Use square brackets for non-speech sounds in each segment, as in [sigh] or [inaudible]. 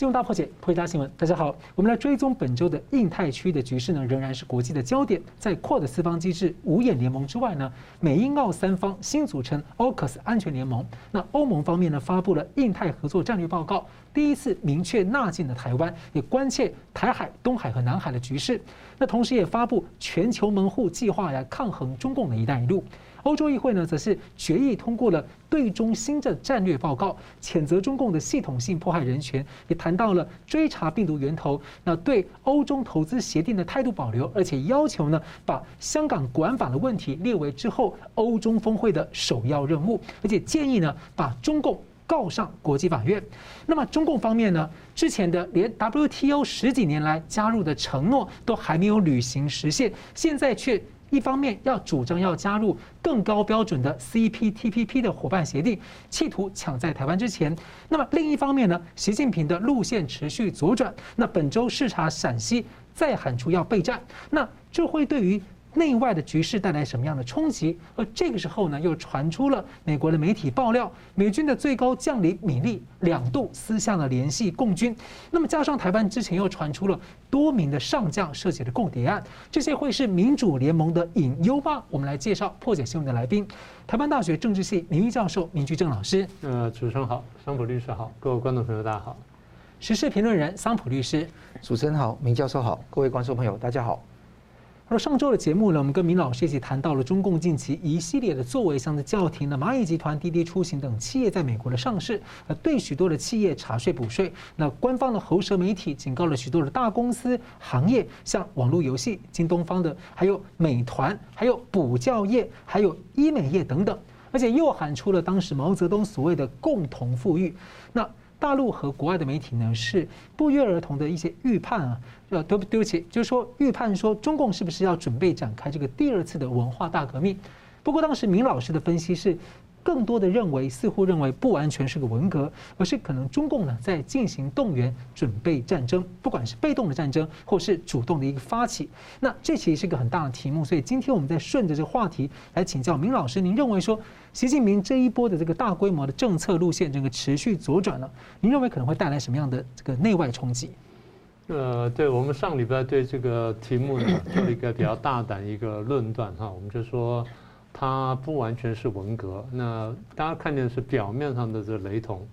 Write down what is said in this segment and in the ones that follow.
新闻大破解，破解大新闻。大家好，我们来追踪本周的印太区的局势呢，仍然是国际的焦点。在 QUAD 四方机制五眼联盟之外呢，美英澳三方新组成 AUKUS 安全联盟。那欧盟方面呢，发布了印太合作战略报告，第一次明确纳进了台湾，也关切台海、东海和南海的局势。那同时也发布全球门户计划来抗衡中共的一带一路。欧洲议会呢，则是决议通过了对中新的战略报告，谴责中共的系统性迫害人权，也谈到了追查病毒源头，那对欧中投资协定的态度保留，而且要求呢，把香港管法的问题列为之后欧中峰会的首要任务，而且建议呢，把中共告上国际法院。那么中共方面呢，之前的连 WTO 十几年来加入的承诺都还没有履行实现，现在却。一方面要主张要加入更高标准的 CPTPP 的伙伴协定，企图抢在台湾之前；那么另一方面呢，习近平的路线持续左转。那本周视察陕西，再喊出要备战，那这会对于。内外的局势带来什么样的冲击？而这个时候呢，又传出了美国的媒体爆料，美军的最高将领米利两度私下的联系共军。那么加上台湾之前又传出了多名的上将涉及的共谍案，这些会是民主联盟的隐忧吗？我们来介绍破解新闻的来宾，台湾大学政治系名誉教授明居正老师。呃，主持人好，桑普律师好，各位观众朋友大家好。时事评论人桑普律师，主持人好，明教授好，各位观众朋友大家好。那上周的节目呢，我们跟明老师一起谈到了中共近期一系列的作为，像是叫停了蚂蚁集团、滴滴出行等企业在美国的上市，呃，对许多的企业查税补税。那官方的喉舌媒体警告了许多的大公司行业，像网络游戏、京东方的，还有美团，还有补教业，还有医美业等等，而且又喊出了当时毛泽东所谓的共同富裕。那大陆和国外的媒体呢，是不约而同的一些预判啊，呃，对不对不起，就是说预判说中共是不是要准备展开这个第二次的文化大革命？不过当时明老师的分析是。更多的认为，似乎认为不完全是个文革，而是可能中共呢在进行动员，准备战争，不管是被动的战争，或是主动的一个发起。那这其实是个很大的题目，所以今天我们再顺着这个话题来请教明老师，您认为说习近平这一波的这个大规模的政策路线，这个持续左转了，您认为可能会带来什么样的这个内外冲击？呃，对，我们上礼拜对这个题目呢做了一个比较大胆一个论断哈，我们就说。它不完全是文革，那大家看见是表面上的这雷同，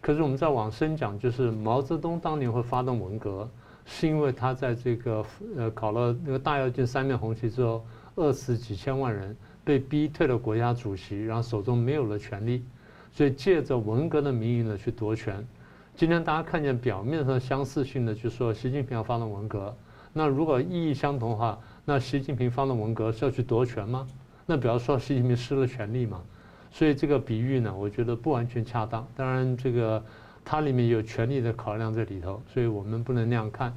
可是我们再往深讲，就是毛泽东当年会发动文革，是因为他在这个呃搞了那个大跃进三面红旗之后，饿死几千万人，被逼退了国家主席，然后手中没有了权力，所以借着文革的名义呢去夺权。今天大家看见表面上相似性的，就说习近平要发动文革，那如果意义相同的话，那习近平发动文革是要去夺权吗？那比方说，习近平失了权力嘛，所以这个比喻呢，我觉得不完全恰当。当然，这个它里面有权力的考量在里头，所以我们不能那样看。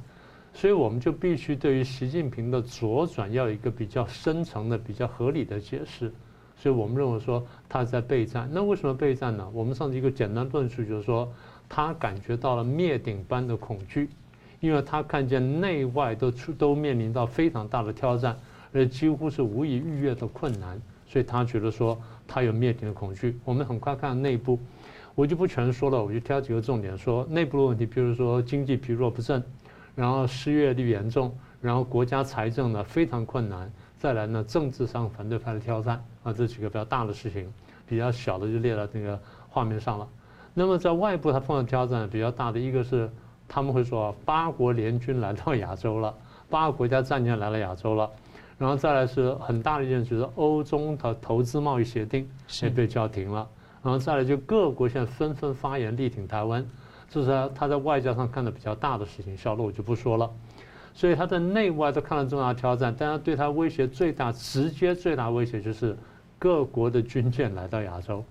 所以我们就必须对于习近平的左转要有一个比较深层的、比较合理的解释。所以我们认为说他在备战。那为什么备战呢？我们上次一个简单论述就是说，他感觉到了灭顶般的恐惧，因为他看见内外都出都面临到非常大的挑战。而几乎是无以逾越的困难，所以他觉得说他有灭顶的恐惧。我们很快看内部，我就不全说了，我就挑几个重点说内部的问题，比如说经济疲弱不振，然后失业率严重，然后国家财政呢非常困难，再来呢政治上反对派的挑战啊，这几个比较大的事情，比较小的就列到那个画面上了。那么在外部他碰到挑战比较大的一个是他们会说八国联军来到亚洲了，八个国家战舰来了亚洲了。然后再来是很大的一件，就是欧中的投资贸易协定也被叫停了。然后再来就各国现在纷纷发言力挺台湾，这是他在外交上看的比较大的事情，小的我就不说了。所以他在内外都看到重大挑战，但他对他威胁最大、直接最大威胁就是各国的军舰来到亚洲。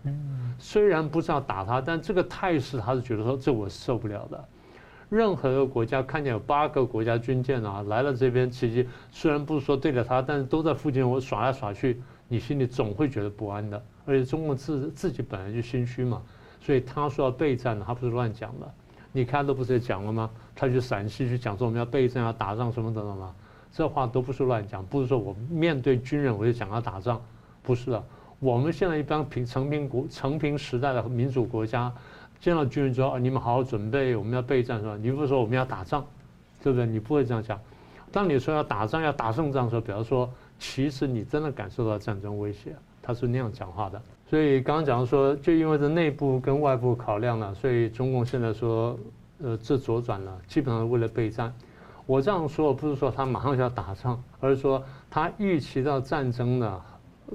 虽然不是要打他，但这个态势他是觉得说这我是受不了的。任何一个国家看见有八个国家军舰啊来了这边，其实虽然不是说对着他，但是都在附近我耍来耍去，你心里总会觉得不安的。而且中共自自己本来就心虚嘛，所以他说要备战，他不是乱讲的。你看都不是也讲了吗？他去陕西去讲说我们要备战要打仗什么等等吗？这话都不是乱讲，不是说我面对军人我就讲要打仗，不是的。我们现在一般平成平国成平时代的民主国家。见到军人说：“啊，你们好好准备，我们要备战，是吧？”你不是说我们要打仗，对不对？你不会这样讲。当你说要打仗、要打胜仗的时候，比方说，其实你真的感受到战争威胁，他是那样讲话的。所以刚刚讲说，就因为这内部跟外部考量了，所以中共现在说，呃，这左转了，基本上是为了备战。我这样说不是说他马上就要打仗，而是说他预期到战争呢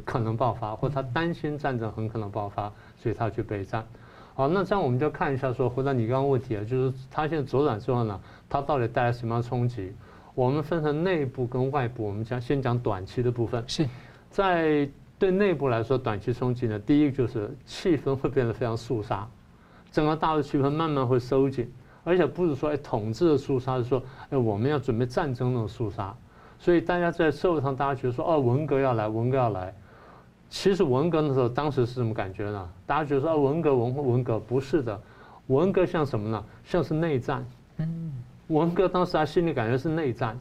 可能爆发，或他担心战争很可能爆发，所以他去备战。好，那这样我们就看一下说，回答你刚刚问题啊，就是它现在左转之后呢，它到底带来什么样的冲击？我们分成内部跟外部，我们讲先讲短期的部分。是在对内部来说，短期冲击呢，第一个就是气氛会变得非常肃杀，整个大陆气氛慢慢会收紧。而且不是说哎统治的肃杀，是说哎我们要准备战争那种肃杀，所以大家在社会上大家觉得说哦文革要来，文革要来。其实文革的时候，当时是什么感觉呢？大家觉得说啊文革文文革不是的，文革像什么呢？像是内战。嗯，文革当时他心里感觉是内战。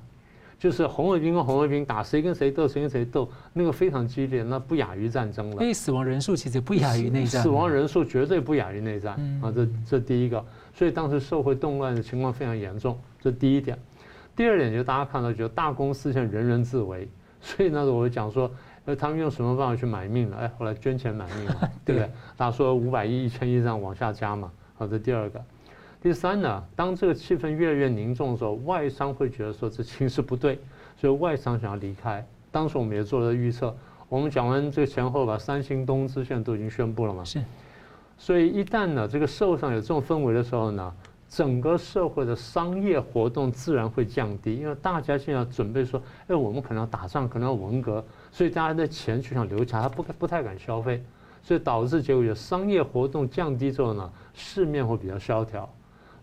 就是红卫兵跟红卫兵打，谁跟谁斗，谁跟谁斗，那个非常激烈，那不亚于战争了。所以死亡人数其实不亚于内战。死亡人数绝对不亚于内战啊！这这第一个，所以当时社会动乱的情况非常严重，这第一点。第二点就是大家看到，就大公司现在人人自危，所以那时候我就讲说，呃，他们用什么办法去买命呢？哎，后来捐钱买命嘛，[laughs] 对不对？大家说五百亿、一千亿这样往下加嘛，好，这第二个。第三呢，当这个气氛越来越凝重的时候，外商会觉得说这情势不对，所以外商想要离开。当时我们也做了预测，我们讲完这个前后吧，三星、东芝现在都已经宣布了嘛。是。所以一旦呢，这个社会上有这种氛围的时候呢，整个社会的商业活动自然会降低，因为大家现在准备说，哎，我们可能要打仗，可能要文革，所以大家的钱就想留下，他不不太敢消费，所以导致结果有商业活动降低之后呢，市面会比较萧条。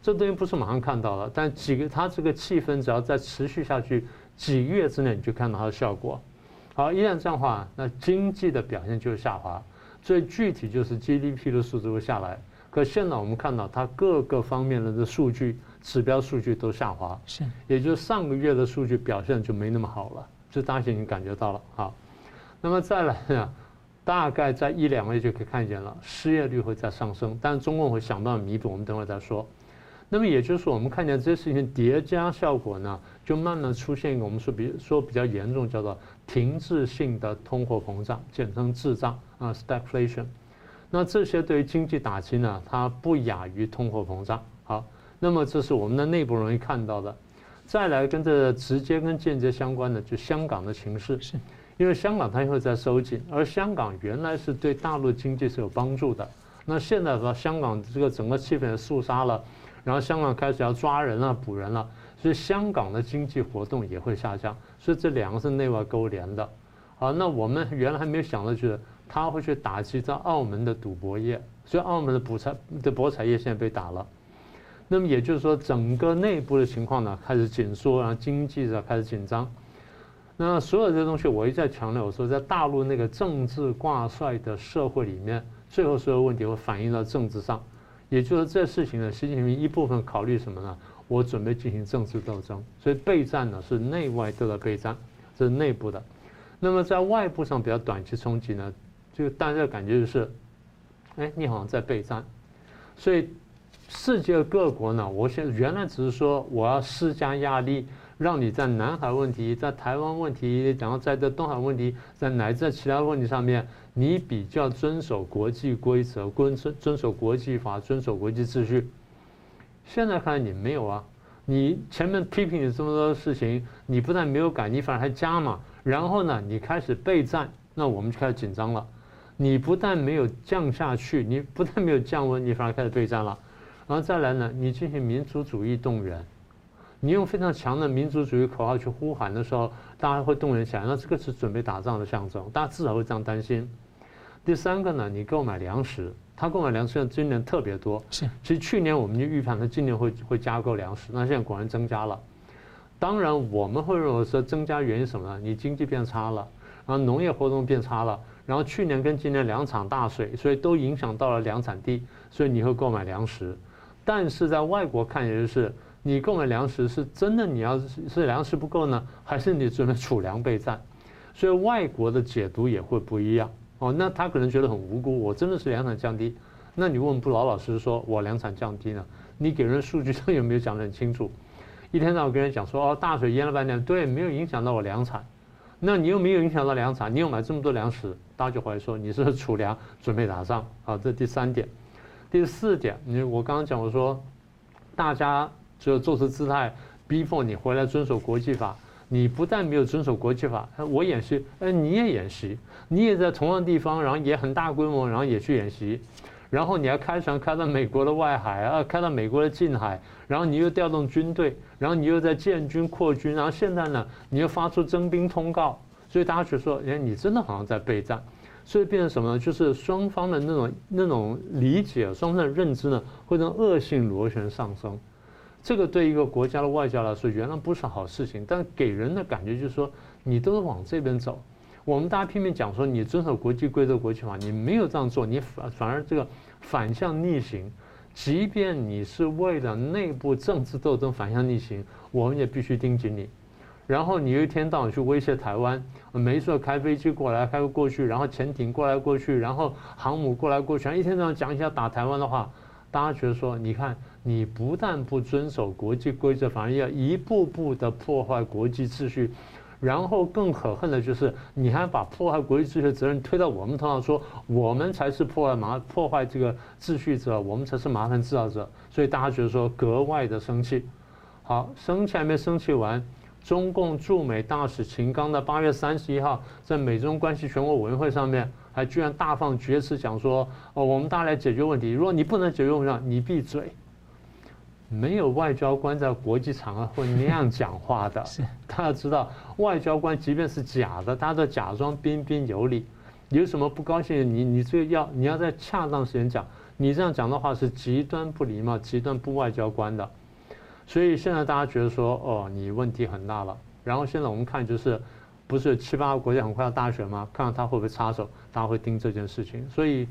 这东西不是马上看到了，但几个它这个气氛只要再持续下去几个月之内，你就看到它的效果。好，一旦这样的话，那经济的表现就会下滑，最具体就是 GDP 的数字会下来。可现在我们看到它各个方面的这数据指标数据都下滑，是，也就是上个月的数据表现就没那么好了，这大家已经感觉到了。好，那么再来呢，大概在一两个月就可以看见了，失业率会再上升，但是中共会想办法弥补，我们等会儿再说。那么也就是，我们看见这些事情叠加效果呢，就慢慢出现一个我们说比说比较严重，叫做停滞性的通货膨胀，简称滞胀啊，stagflation。那这些对于经济打击呢，它不亚于通货膨胀。好，那么这是我们的内部容易看到的。再来跟这直接跟间接相关的，就香港的情势，是因为香港它也会在收紧，而香港原来是对大陆经济是有帮助的。那现在说香港这个整个气氛肃杀了。然后香港开始要抓人了、捕人了，所以香港的经济活动也会下降，所以这两个是内外勾连的。好，那我们原来还没有想到，就是他会去打击在澳门的赌博业，所以澳门的博彩的博彩业现在被打了。那么也就是说，整个内部的情况呢开始紧缩，然后经济呢开始紧张。那所有这些东西，我一再强调，我说在大陆那个政治挂帅的社会里面，最后所有问题会反映到政治上。也就是这事情呢，习近平一部分考虑什么呢？我准备进行政治斗争，所以备战呢是内外都在备战，这是内部的。那么在外部上比较短期冲击呢，就大家的感觉就是，哎，你好像在备战。所以世界各国呢，我现在原来只是说我要施加压力，让你在南海问题、在台湾问题，然后在这东海问题，在乃至在其他问题上面。你比较遵守国际规则，遵遵遵守国际法，遵守国际秩序。现在看来你没有啊！你前面批评你这么多事情，你不但没有改，你反而还加码。然后呢，你开始备战，那我们就开始紧张了。你不但没有降下去，你不但没有降温，你反而开始备战了。然后再来呢，你进行民族主义动员，你用非常强的民族主义口号去呼喊的时候，大家会动员起来。那这个是准备打仗的象征，大家至少会这样担心。第三个呢，你购买粮食，他购买粮食今年特别多。是，其实去年我们就预判他今年会会加购粮食，那现在果然增加了。当然我们会认为说增加原因什么呢？你经济变差了，然后农业活动变差了，然后去年跟今年两场大水，所以都影响到了粮产地，所以你会购买粮食。但是在外国看，也就是你购买粮食是真的，你要是是粮食不够呢，还是你准备储粮备战？所以外国的解读也会不一样。哦，那他可能觉得很无辜，我真的是粮产降低，那你问不老老实实说，我粮产降低了，你给人数据上有没有讲得很清楚？[laughs] 一天到晚跟人讲说哦，大水淹了半天，对，没有影响到我粮产。那你又没有影响到粮产，你又买这么多粮食，大家就怀疑说你是储粮准备打仗啊。这第三点，第四点，你我刚刚讲我说，大家就做出姿态，逼迫你回来遵守国际法。你不但没有遵守国际法，我演习，哎，你也演习，你也在同样地方，然后也很大规模，然后也去演习。然后你还开船开到美国的外海啊，开到美国的近海，然后你又调动军队，然后你又在建军扩军，然后现在呢，你又发出征兵通告，所以大家就说，哎，你真的好像在备战，所以变成什么呢？就是双方的那种那种理解，双方的认知呢，会让恶性螺旋上升。这个对一个国家的外交来说，原来不是好事情，但给人的感觉就是说，你都是往这边走。我们大家拼命讲说你遵守国际规则、国际法，你没有这样做，你反反而这个反向逆行。即便你是为了内部政治斗争反向逆行，我们也必须盯紧你。然后你一天到晚去威胁台湾，没事开飞机过来开过去，然后潜艇过来过去，然后航母过来过去，一天到晚讲一下打台湾的话，大家觉得说，你看你不但不遵守国际规则，反而要一步步的破坏国际秩序。然后更可恨的就是，你还把破坏国际秩序的责任推到我们头上，说我们才是破坏麻破坏这个秩序者，我们才是麻烦制造者，所以大家觉得说格外的生气。好，生气还没生气完，中共驻美大使秦刚的八月三十一号在美中关系全国委员会上面，还居然大放厥词讲说，哦，我们大家来解决问题，如果你不能解决问题，你闭嘴。没有外交官在国际场合会那样讲话的。是，大家知道，外交官即便是假的，他都假装彬彬有礼。有什么不高兴，你你这个要你要在恰当时间讲。你这样讲的话是极端不礼貌、极端不外交官的。所以现在大家觉得说，哦，你问题很大了。然后现在我们看就是，不是七八个国家很快要大选吗？看看他会不会插手，大家会盯这件事情。所以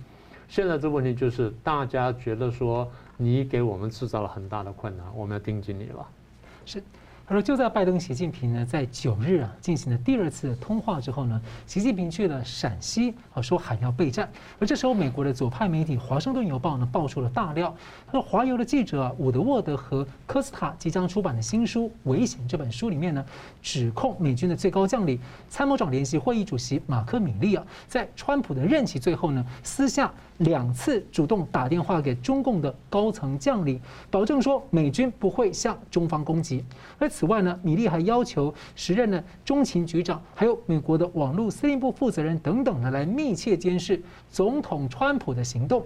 现在这问题就是，大家觉得说。你给我们制造了很大的困难，我们要盯紧你了。是。他说：“就在拜登、习近平呢在九日啊进行了第二次通话之后呢，习近平去了陕西啊，说喊要备战。而这时候，美国的左派媒体《华盛顿邮报》呢爆出了大料，他说华邮的记者伍德沃德和科斯塔即将出版的新书《危险》这本书里面呢，指控美军的最高将领、参谋长联席会议主席马克·米利啊，在川普的任期最后呢，私下两次主动打电话给中共的高层将领，保证说美军不会向中方攻击。而此外呢，米利还要求时任的中情局长，还有美国的网络司令部负责人等等呢，来密切监视总统川普的行动。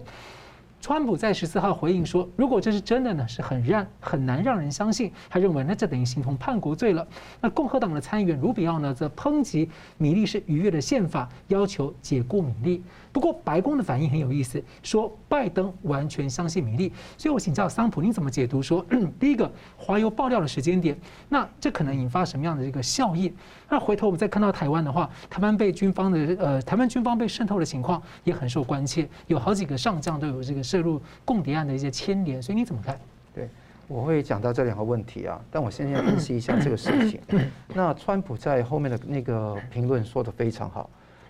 川普在十四号回应说：“如果这是真的呢，是很让很难让人相信。”他认为那这等于形同叛国罪了。那共和党的参议员卢比奥呢，则抨击米利是逾越了宪法，要求解雇米利。不过白宫的反应很有意思，说拜登完全相信米利。所以我请教桑普，你怎么解读说第一个华邮爆料的时间点？那这可能引发什么样的一个效应？那回头我们再看到台湾的话，台湾被军方的呃，台湾军方被渗透的情况也很受关切，有好几个上将都有这个涉入共谍案的一些牵连，所以你怎么看？对，我会讲到这两个问题啊，但我先要分析一下这个事情。[coughs] 那川普在后面的那个评论说得非常好。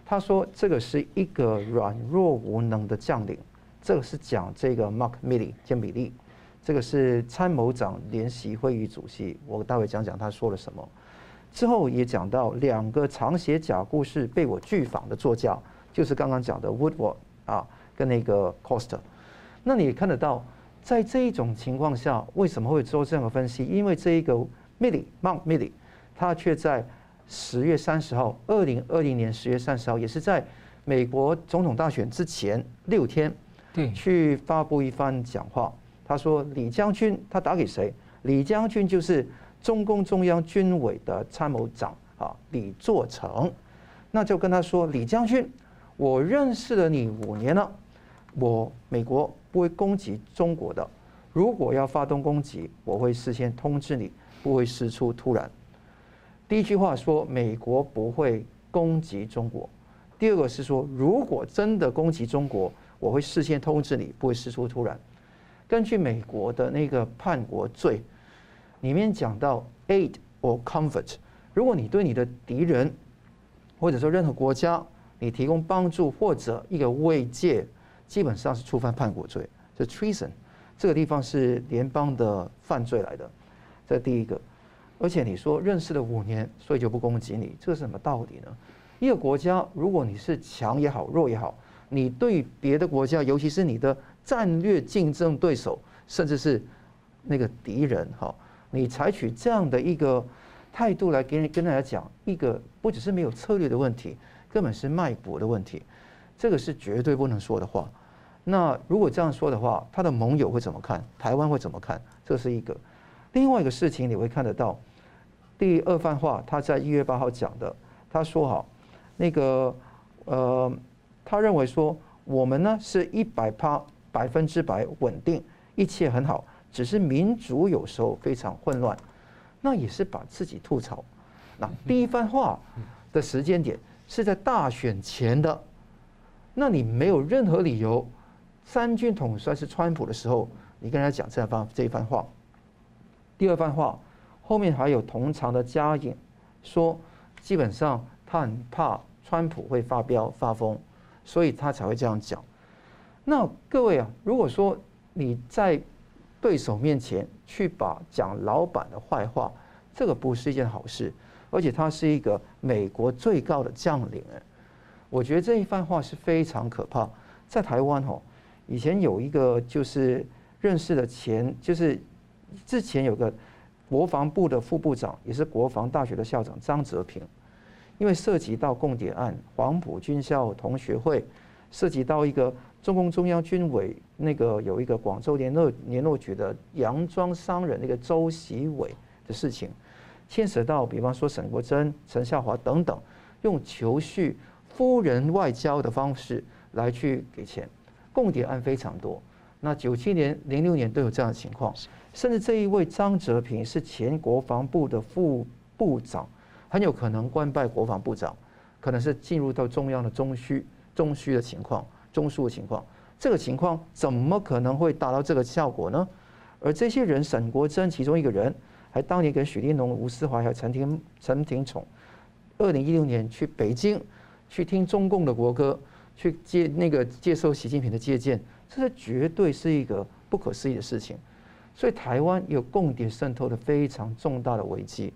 他说：“这个是一个软弱无能的将领，这个是讲这个 Mark Milley 坚米利，这个是参谋长联席会议主席。我待会讲讲他说了什么。之后也讲到两个常写假故事被我拒访的作家，就是刚刚讲的 Woodward 啊，跟那个 Cost。那你也看得到，在这一种情况下，为什么会做这样的分析？因为这一个 Milly Mount Milley，他却在。”十月三十号，二零二零年十月三十号，也是在美国总统大选之前六天，对，去发布一番讲话。他说：“李将军，他打给谁？李将军就是中共中央军委的参谋长啊，李作成。那就跟他说，李将军，我认识了你五年了，我美国不会攻击中国的。如果要发动攻击，我会事先通知你，不会事出突然。”第一句话说美国不会攻击中国，第二个是说如果真的攻击中国，我会事先通知你，不会事出突然。根据美国的那个叛国罪里面讲到 aid or comfort，如果你对你的敌人或者说任何国家，你提供帮助或者一个慰藉，基本上是触犯叛国罪，是 treason，这个地方是联邦的犯罪来的，这第一个。而且你说认识了五年，所以就不攻击你，这是什么道理呢？一个国家，如果你是强也好，弱也好，你对别的国家，尤其是你的战略竞争对手，甚至是那个敌人，哈，你采取这样的一个态度来跟跟大家讲，一个不只是没有策略的问题，根本是卖国的问题，这个是绝对不能说的话。那如果这样说的话，他的盟友会怎么看？台湾会怎么看？这是一个。另外一个事情，你会看得到。第二番话，他在一月八号讲的，他说：“好，那个呃，他认为说我们呢是一百趴百分之百稳定，一切很好，只是民主有时候非常混乱，那也是把自己吐槽。那第一番话的时间点是在大选前的，那你没有任何理由，三军统帅是川普的时候，你跟他讲这番这一番话。第二番话。”后面还有同场的加引，说基本上他很怕川普会发飙发疯，所以他才会这样讲。那各位啊，如果说你在对手面前去把讲老板的坏话，这个不是一件好事，而且他是一个美国最高的将领，哎，我觉得这一番话是非常可怕。在台湾哦，以前有一个就是认识的前，就是之前有个。国防部的副部长也是国防大学的校长张泽平，因为涉及到共谍案，黄埔军校同学会涉及到一个中共中央军委那个有一个广州联络联络局的洋装商人那个周习伟的事情，牵涉到比方说沈国珍、陈孝华等等，用求续夫人外交的方式来去给钱，共谍案非常多。那九七年、零六年都有这样的情况。甚至这一位张泽平是前国防部的副部长，很有可能官拜国防部长，可能是进入到中央的中枢、中枢的情况、中枢的情况。这个情况怎么可能会达到这个效果呢？而这些人，沈国珍其中一个人，还当年跟许立农、吴思华还有陈廷陈廷宠，二零一六年去北京去听中共的国歌，去接那个接受习近平的接见，这是绝对是一个不可思议的事情。所以台湾有共谍渗透的非常重大的危机，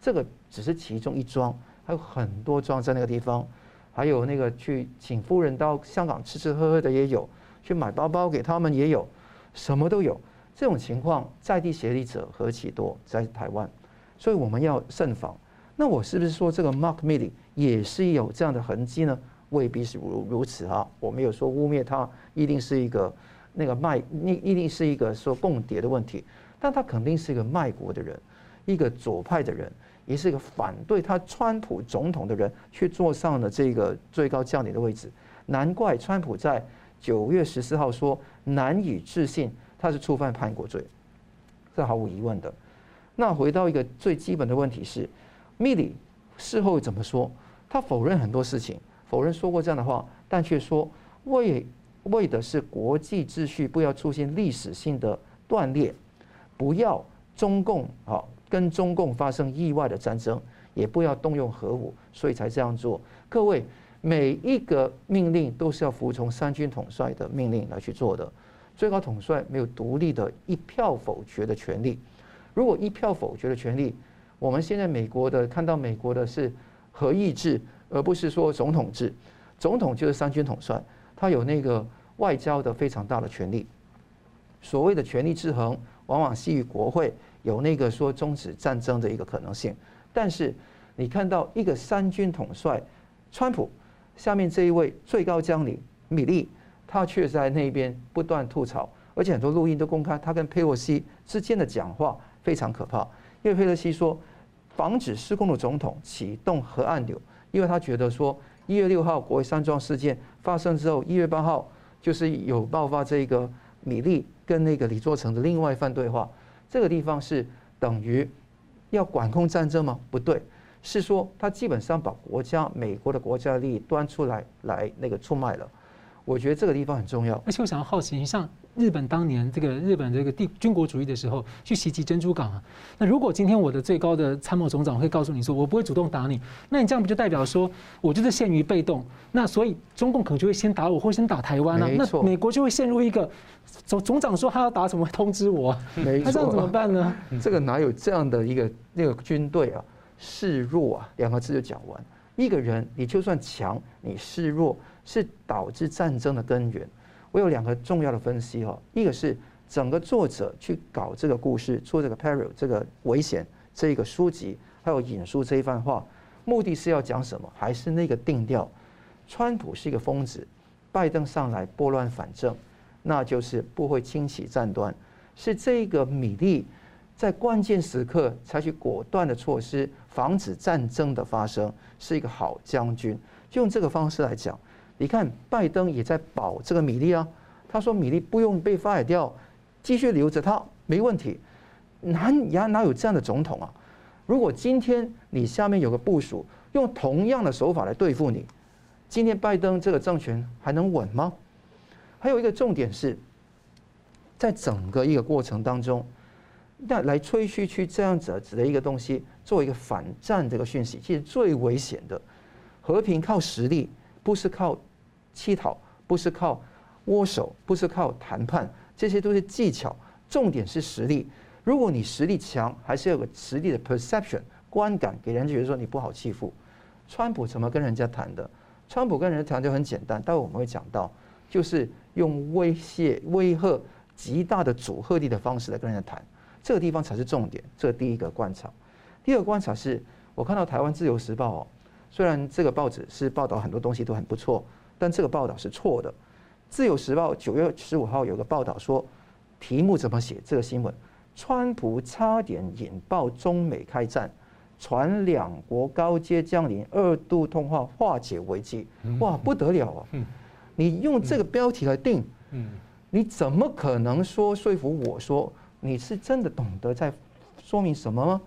这个只是其中一桩，还有很多桩在那个地方，还有那个去请夫人到香港吃吃喝喝的也有，去买包包给他们也有，什么都有。这种情况在地协力者何其多，在台湾，所以我们要慎防。那我是不是说这个 Mark m i l l y 也是有这样的痕迹呢？未必是如如此哈，我没有说污蔑他，一定是一个。那个卖，那一定是一个说共谍的问题，但他肯定是一个卖国的人，一个左派的人，也是一个反对他川普总统的人，去坐上了这个最高将领的位置。难怪川普在九月十四号说难以置信他是触犯叛国罪，这毫无疑问的。那回到一个最基本的问题是，米里事后怎么说？他否认很多事情，否认说过这样的话，但却说为。为的是国际秩序不要出现历史性的断裂，不要中共啊跟中共发生意外的战争，也不要动用核武，所以才这样做。各位，每一个命令都是要服从三军统帅的命令来去做的。最高统帅没有独立的一票否决的权利。如果一票否决的权利，我们现在美国的看到美国的是核意志，而不是说总统制。总统就是三军统帅。他有那个外交的非常大的权力，所谓的权力制衡，往往基于国会有那个说终止战争的一个可能性。但是你看到一个三军统帅川普下面这一位最高将领米利，他却在那边不断吐槽，而且很多录音都公开，他跟佩洛西之间的讲话非常可怕。因为佩洛西说，防止失控的总统启动核按钮，因为他觉得说。一月六号国会山庄事件发生之后，一月八号就是有爆发这个米利跟那个李作成的另外一番对话。这个地方是等于要管控战争吗？不对，是说他基本上把国家美国的国家利益端出来来那个出卖了。我觉得这个地方很重要。而且我想要好奇，像日本当年这个日本这个帝军国主义的时候去袭击珍珠港啊，那如果今天我的最高的参谋总长会告诉你说，我不会主动打你，那你这样不就代表说我就是陷于被动？那所以中共可能就会先打我，或先打台湾啊。那美国就会陷入一个总总长说他要打什么，通知我。没错，那这样怎么办呢？这个哪有这样的一个那个军队啊？示弱啊，两个字就讲完。一个人你就算强，你示弱。是导致战争的根源。我有两个重要的分析哦，一个是整个作者去搞这个故事，做这个 peril 这个危险这个书籍，还有引述这一番话，目的是要讲什么？还是那个定调？川普是一个疯子，拜登上来拨乱反正，那就是不会轻启战端。是这个米利在关键时刻采取果断的措施，防止战争的发生，是一个好将军。就用这个方式来讲。你看，拜登也在保这个米利啊。他说米利不用被 fire 掉，继续留着他没问题。哪呀哪有这样的总统啊？如果今天你下面有个部署用同样的手法来对付你，今天拜登这个政权还能稳吗？还有一个重点是，在整个一个过程当中，那来吹嘘去这样子的一个东西，做一个反战这个讯息，其实最危险的，和平靠实力。不是靠乞讨，不是靠握手，不是靠谈判，这些都是技巧。重点是实力。如果你实力强，还是有个实力的 perception 观感，给人觉得说你不好欺负。川普怎么跟人家谈的？川普跟人家谈就很简单，待会我们会讲到，就是用威胁、威吓、极大的阻吓力的方式来跟人家谈。这个地方才是重点。这第一个观察。第二个观察是我看到台湾自由时报哦。虽然这个报纸是报道很多东西都很不错，但这个报道是错的。自由时报九月十五号有个报道说，题目怎么写？这个新闻：川普差点引爆中美开战，传两国高阶将领二度通话化解危机。哇，不得了啊！你用这个标题来定，你怎么可能说说服我说你是真的懂得在说明什么吗？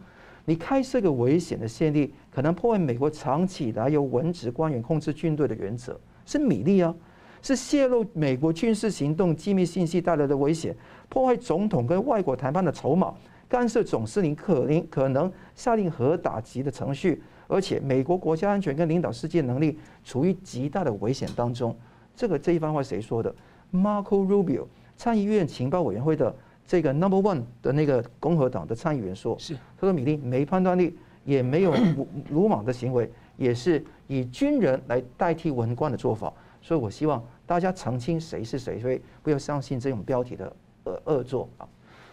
你开设个危险的先例，可能破坏美国长期以来由文职官员控制军队的原则，是米利啊，是泄露美国军事行动机密信息带来的危险，破坏总统跟外国谈判的筹码，干涉总司令可能可能下令核打击的程序，而且美国国家安全跟领导世界能力处于极大的危险当中。这个这一番话谁说的？Marco Rubio，参议院情报委员会的。这个 Number One 的那个共和党的参议员说：“是他说米利没判断力，也没有 [clears throat] 鲁莽的行为，也是以军人来代替文官的做法。所以我希望大家澄清谁是谁，所以不要相信这种标题的恶恶作啊。”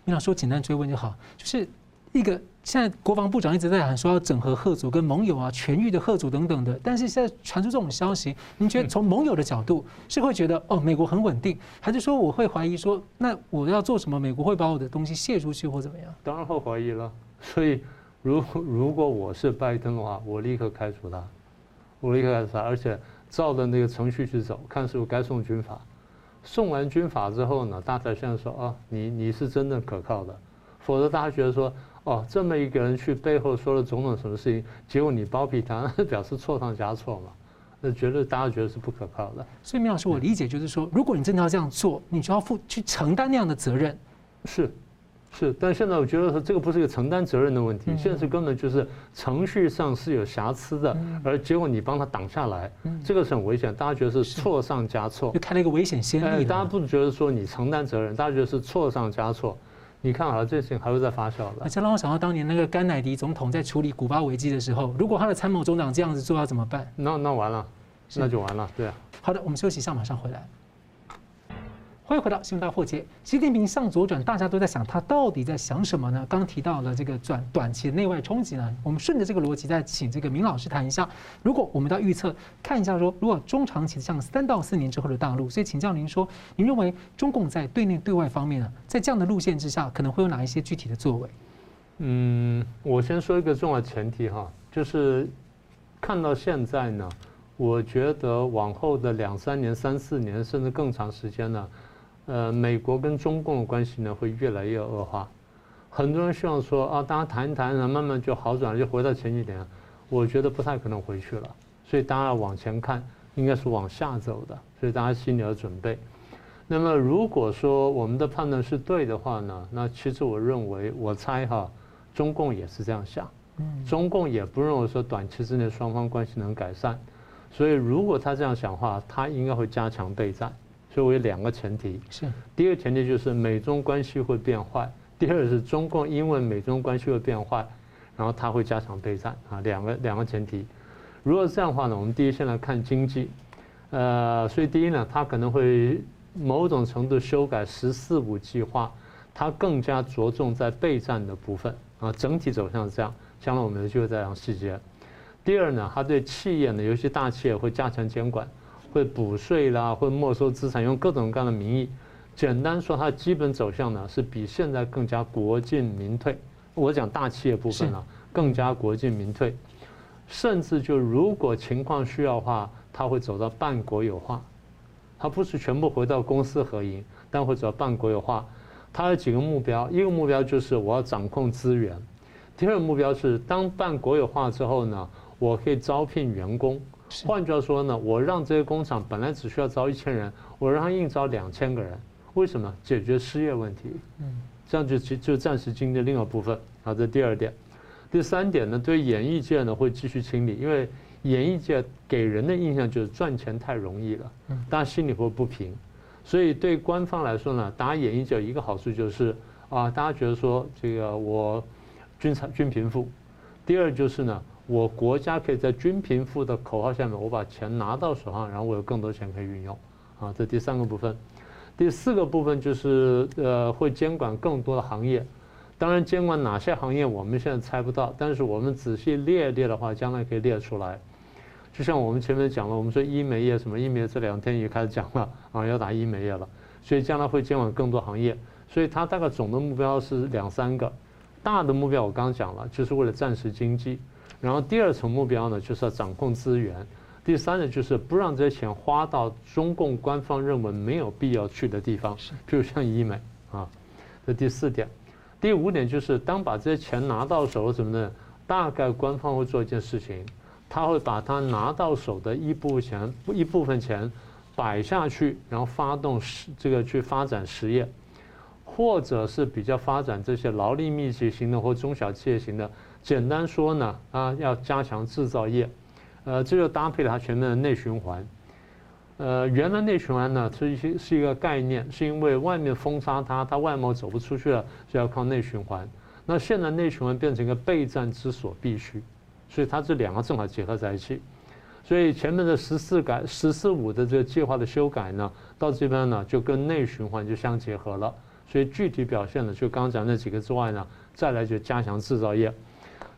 你老说简单追问就好，就是一个。现在国防部长一直在喊说要整合赫族跟盟友啊，全域的赫族等等的。但是现在传出这种消息，您觉得从盟友的角度是会觉得哦，美国很稳定，还是说我会怀疑说，那我要做什么，美国会把我的东西泄出去或怎么样？当然会怀疑了。所以如如果我是拜登的话，我立刻开除他，我立刻开除他，而且照着那个程序去走，看是不是该送军法。送完军法之后呢，大家现在说啊，你你是真的可靠的，否则大家觉得说。哦，这么一个人去背后说了种种什么事情，结果你包庇他，那 [laughs] 表示错上加错嘛？那觉得大家觉得是不可靠的。所以，苗老师，我理解就是说，如果你真的要这样做，你就要负去承担那样的责任。是，是，但现在我觉得说这个不是一个承担责任的问题，现在是根本就是程序上是有瑕疵的，而结果你帮他挡下来，这个是很危险。大家觉得是错上加错，就开了一个危险先例。大家不觉得说你承担责任，大家觉得是错上加错。你看好了，这事情还会再发酵的。这让我想到当年那个甘乃迪总统在处理古巴危机的时候，如果他的参谋总长这样子做，要怎么办？那那完了，那就完了，对啊。好的，我们休息一下，马上回来。欢迎回到新闻大破解。习近平向左转，大家都在想他到底在想什么呢？刚提到了这个转短期内外冲击呢，我们顺着这个逻辑再请这个明老师谈一下。如果我们要预测，看一下说，如果中长期像三到四年之后的大陆，所以请教您说，您认为中共在对内对外方面呢，在这样的路线之下，可能会有哪一些具体的作为？嗯，我先说一个重要前提哈，就是看到现在呢，我觉得往后的两三年、三四年，甚至更长时间呢。呃，美国跟中共的关系呢会越来越恶化，很多人希望说啊，大家谈一谈，然后慢慢就好转了，就回到前几年。我觉得不太可能回去了，所以大家要往前看，应该是往下走的。所以大家心里要准备。那么如果说我们的判断是对的话呢，那其实我认为，我猜哈，中共也是这样想，中共也不认为说短期之内双方关系能改善，所以如果他这样想的话，他应该会加强备战。所以我有两个前提，是第一个前提就是美中关系会变坏，第二是中共因为美中关系会变坏，然后它会加强备战啊，两个两个前提。如果这样的话呢，我们第一先来看经济，呃，所以第一呢，它可能会某种程度修改“十四五”计划，它更加着重在备战的部分啊，整体走向是这样。将来我们有机会再讲细节。第二呢，它对企业呢，尤其大企业会加强监管。会补税啦，会没收资产，用各种各样的名义。简单说，它的基本走向呢，是比现在更加国进民退。我讲大企业部分了，更加国进民退，甚至就如果情况需要的话，它会走到半国有化。它不是全部回到公私合营，但会走到半国有化。它有几个目标，一个目标就是我要掌控资源，第二个目标是当半国有化之后呢，我可以招聘员工。换句话说呢，我让这些工厂本来只需要招一千人，我让他硬招两千个人，为什么？解决失业问题。嗯，这样就就就暂时经济另外一部分。好，这第二点。第三点呢，对演艺界呢会继续清理，因为演艺界给人的印象就是赚钱太容易了，大家心里会不平。所以对官方来说呢，打演艺界一个好处就是啊，大家觉得说这个我均产均贫富。第二就是呢。我国家可以在均贫富的口号下面，我把钱拿到手上，然后我有更多钱可以运用，啊，这第三个部分。第四个部分就是呃，会监管更多的行业。当然，监管哪些行业我们现在猜不到，但是我们仔细列列的话，将来可以列出来。就像我们前面讲了，我们说医美业什么医美业这两天也开始讲了啊，要打医美业了，所以将来会监管更多行业。所以它大概总的目标是两三个，大的目标我刚刚讲了，就是为了战时经济。然后第二层目标呢，就是要掌控资源；第三呢，就是不让这些钱花到中共官方认为没有必要去的地方，譬如像医美啊。这第四点，第五点就是当把这些钱拿到手什么的，大概官方会做一件事情，他会把他拿到手的一部分钱一部分钱摆下去，然后发动实这个去发展实业，或者是比较发展这些劳力密集型的或中小企业型的。简单说呢，啊，要加强制造业，呃，这就搭配了它前面的内循环。呃，原来内循环呢是一些是一个概念，是因为外面封杀它，它外贸走不出去了，就要靠内循环。那现在内循环变成一个备战之所必须，所以它这两个正好结合在一起。所以前面的十四改、十四五的这个计划的修改呢，到这边呢就跟内循环就相结合了。所以具体表现呢，就刚刚讲那几个之外呢，再来就加强制造业。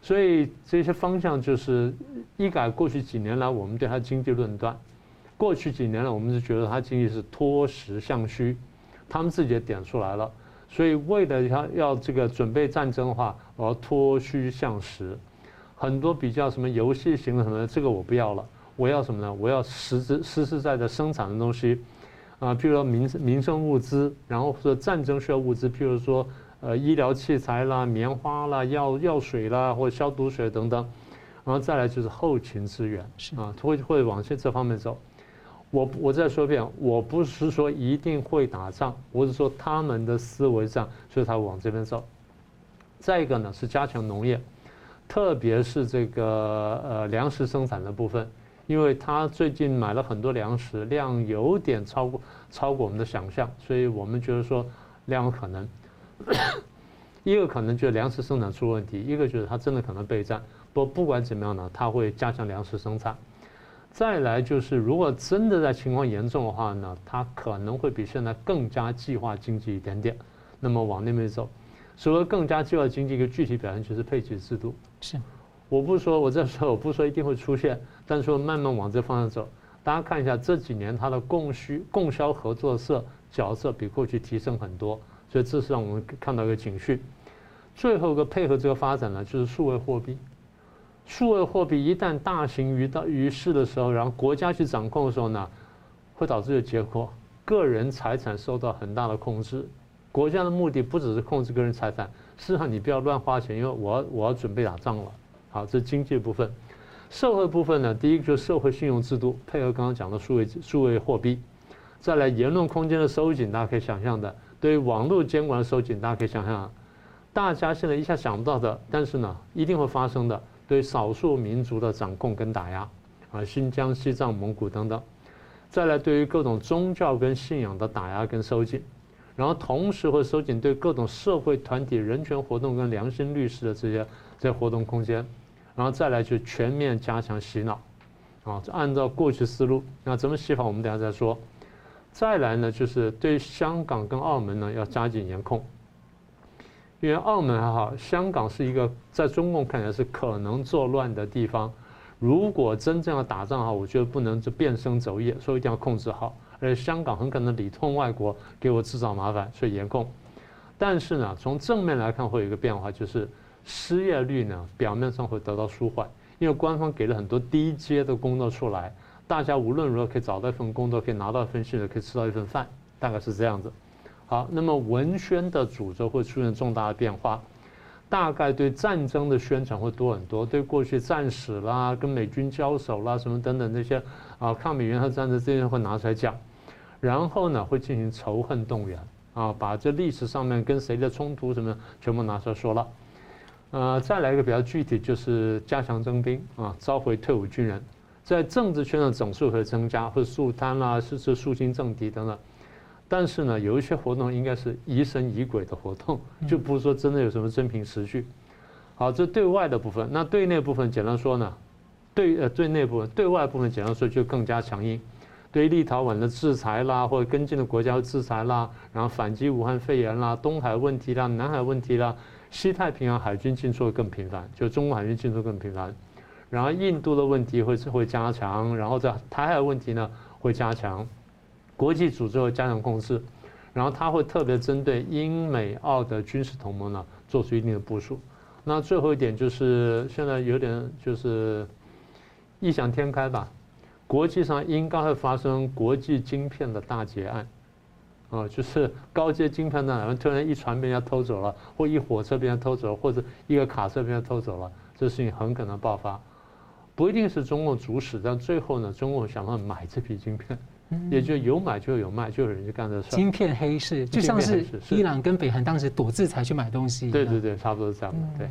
所以这些方向就是医改过去几年来我们对它经济论断，过去几年来我们是觉得它经济是脱实向虚，他们自己也点出来了。所以为了要要这个准备战争的话，我要脱虚向实，很多比较什么游戏型的什么，这个我不要了，我要什么呢？我要实质实实在在的生产的东西，啊，譬如说民民生物资，然后说战争需要物资，譬如说。呃，医疗器材啦、棉花啦、药药水啦，或者消毒水等等，然后再来就是后勤资源啊，会会往这这方面走。我我再说一遍，我不是说一定会打仗，我是说他们的思维上，所以他往这边走。再一个呢是加强农业，特别是这个呃粮食生产的部分，因为他最近买了很多粮食，量有点超过超过我们的想象，所以我们觉得说量有可能。[coughs] 一个可能就是粮食生产出问题，一个就是它真的可能备战。不不管怎么样呢，它会加强粮食生产。再来就是，如果真的在情况严重的话呢，它可能会比现在更加计划经济一点点。那么往那边走，所谓更加计划经济一个具体表现就是配给制度。是，我不是说我这时候我不说一定会出现，但是说慢慢往这方向走。大家看一下这几年它的供需供销合作社角色比过去提升很多。所以这是让我们看到一个警讯。最后一个配合这个发展呢，就是数位货币。数位货币一旦大行于到于世的时候，然后国家去掌控的时候呢，会导致的结果，个人财产受到很大的控制。国家的目的不只是控制个人财产，事实上你不要乱花钱，因为我要我要准备打仗了。好，这是经济部分。社会部分呢，第一个就是社会信用制度，配合刚刚讲的数位数位货币。再来言论空间的收紧，大家可以想象的；对于网络监管的收紧，大家可以想象。大家现在一下想不到的，但是呢，一定会发生的，对少数民族的掌控跟打压，啊，新疆、西藏、蒙古等等。再来，对于各种宗教跟信仰的打压跟收紧，然后同时会收紧对各种社会团体、人权活动跟良心律师的这些这些活动空间，然后再来就全面加强洗脑，啊，按照过去思路，那怎么洗法我们等下再说。再来呢，就是对香港跟澳门呢要加紧严控。因为澳门还好，香港是一个在中共看来是可能作乱的地方。如果真正要打仗的话，我觉得不能就变声走业，所以一定要控制好。而且香港很可能里通外国，给我制造麻烦，所以严控。但是呢，从正面来看会有一个变化，就是失业率呢表面上会得到舒缓，因为官方给了很多低阶的工作出来，大家无论如何可以找到一份工作，可以拿到一份薪水，可以吃到一份饭，大概是这样子。好，那么文宣的主轴会出现重大的变化，大概对战争的宣传会多很多，对过去战史啦、跟美军交手啦什么等等那些啊抗美援朝战争这些会拿出来讲，然后呢会进行仇恨动员啊，把这历史上面跟谁的冲突什么全部拿出来说了，呃，再来一个比较具体就是加强征兵啊，召回退伍军人，在政治圈的总数会增加，会肃贪啦，是是肃清政敌等等。但是呢，有一些活动应该是疑神疑鬼的活动，就不是说真的有什么真凭实据。好，这对外的部分，那对内部分简单说呢，对呃对内部分，对外部分简单说就更加强硬，对立陶宛的制裁啦，或者跟进的国家的制裁啦，然后反击武汉肺炎啦，东海问题啦，南海问题啦，西太平洋海军进出会更频繁，就中国海军进出更频繁，然后印度的问题会会加强，然后在台海问题呢会加强。国际组织会加强控制，然后他会特别针对英美澳的军事同盟呢做出一定的部署。那最后一点就是现在有点就是异想天开吧，国际上应该会发生国际晶片的大劫案，啊，就是高阶晶片呢，突然一船被人家偷走了，或一火车被人家偷走了，或者一个卡车被人家偷走了，这事情很可能爆发，不一定是中共主使，但最后呢，中共想办法买这批晶片。也就有买就有卖，就有人去干这事。晶片黑市就像是伊朗跟北韩当时躲制裁去买东西。对对对，差不多是这样的。对。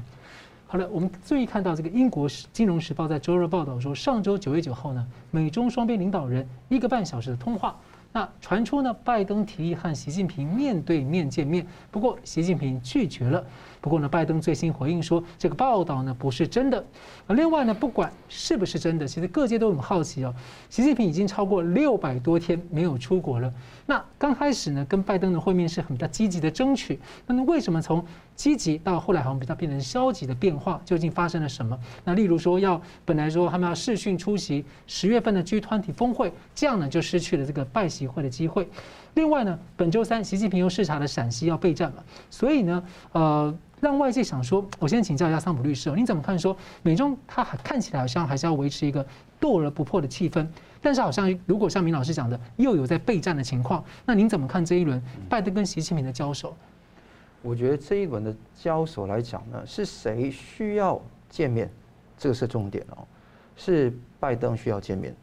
好了，我们注意看到这个英国金融时报在周日报道说，上周九月九号呢，美中双边领导人一个半小时的通话。那传出呢，拜登提议和习近平面对面见面，不过习近平拒绝了。不过呢，拜登最新回应说，这个报道呢不是真的。另外呢，不管是不是真的，其实各界都很好奇哦。习近平已经超过六百多天没有出国了。那刚开始呢，跟拜登的会面是很比较积极的争取。那么为什么从积极到后来好像比较变成消极的变化？究竟发生了什么？那例如说要本来说他们要视讯出席十月份的 G20 峰会，这样呢就失去了这个拜习会的机会。另外呢，本周三习近平又视察了陕西要备战了，所以呢，呃。让外界想说，我先请教一下桑普律师，你怎么看？说美中他看起来好像还是要维持一个斗而不破的气氛，但是好像如果像明老师讲的，又有在备战的情况，那您怎么看这一轮拜登跟习近平的交手？我觉得这一轮的交手来讲呢，是谁需要见面，这个是重点哦，是拜登需要见面，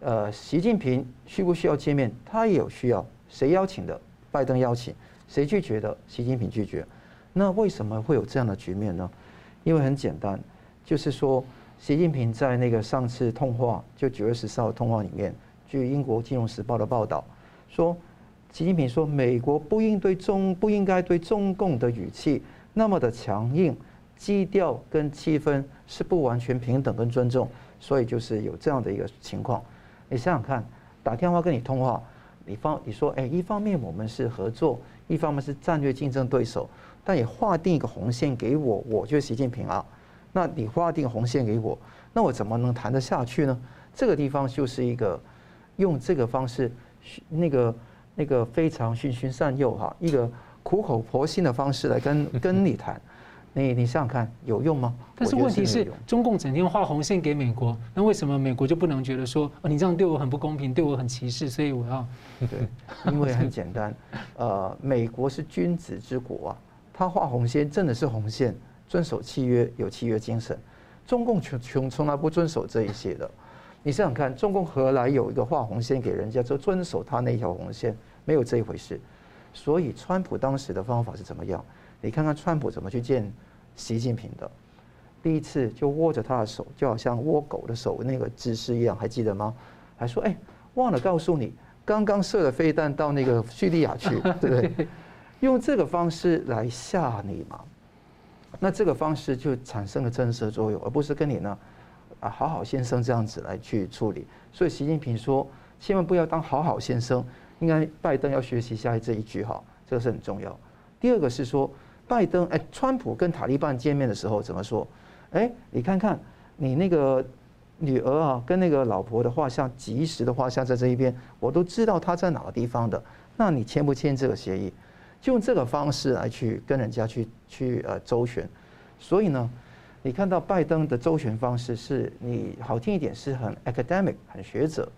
呃，习近平需不需要见面？他也有需要，谁邀请的？拜登邀请，谁拒绝的？习近平拒绝。那为什么会有这样的局面呢？因为很简单，就是说，习近平在那个上次通话，就九月十四号通话里面，据英国金融时报的报道，说，习近平说，美国不应对中不应该对中共的语气那么的强硬，基调跟气氛是不完全平等跟尊重，所以就是有这样的一个情况。你想想看，打电话跟你通话，你方你说，哎，一方面我们是合作，一方面是战略竞争对手。但也划定一个红线给我，我就是习近平啊。那你划定红线给我，那我怎么能谈得下去呢？这个地方就是一个用这个方式，那个那个非常循循善诱哈，一个苦口婆心的方式来跟 [laughs] 跟你谈。你你想想看，有用吗？但是问题是，中共整天画红线给美国，那为什么美国就不能觉得说，哦，你这样对我很不公平，对我很歧视，所以我要？对，因为很简单，呃，美国是君子之国啊。他画红线真的是红线，遵守契约有契约精神。中共从从从来不遵守这一些的。你想想看，中共何来有一个画红线给人家，就遵守他那条红线？没有这一回事。所以，川普当时的方法是怎么样？你看看川普怎么去见习近平的。第一次就握着他的手，就好像握狗的手那个姿势一样，还记得吗？还说：“哎，忘了告诉你，刚刚射了飞弹到那个叙利亚去，对不对？[laughs] 用这个方式来吓你嘛。那这个方式就产生了震慑作用，而不是跟你呢啊好好先生这样子来去处理。所以习近平说，千万不要当好好先生，应该拜登要学习下这一句哈，这个是很重要。第二个是说，拜登哎，川普跟塔利班见面的时候怎么说？哎，你看看你那个女儿啊，跟那个老婆的画像，及时的画像在这一边，我都知道她在哪个地方的。那你签不签这个协议？就用这个方式来去跟人家去去呃周旋。所以呢，你看到拜登的周旋方式是你好听一点是很 academic 很学者，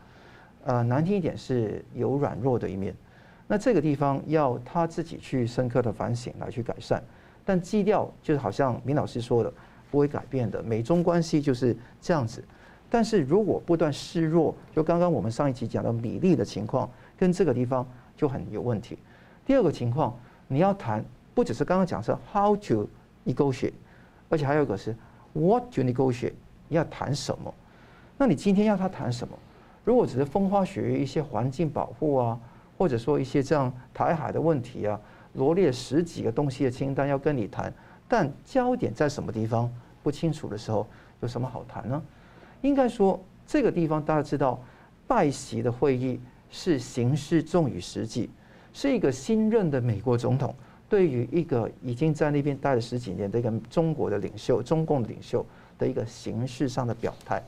呃难听一点是有软弱的一面。那这个地方要他自己去深刻的反省来去改善。但基调就是好像明老师说的。不会改变的，美中关系就是这样子。但是如果不断示弱，就刚刚我们上一集讲到米利的情况，跟这个地方就很有问题。第二个情况，你要谈，不只是刚刚讲是 how to negotiate，而且还有一个是 what to negotiate，你要谈什么？那你今天要他谈什么？如果只是风花雪月一些环境保护啊，或者说一些这样台海的问题啊，罗列十几个东西的清单要跟你谈。但焦点在什么地方不清楚的时候，有什么好谈呢？应该说，这个地方大家知道，拜习的会议是形式重于实际，是一个新任的美国总统对于一个已经在那边待了十几年的一个中国的领袖、中共的领袖的一个形式上的表态。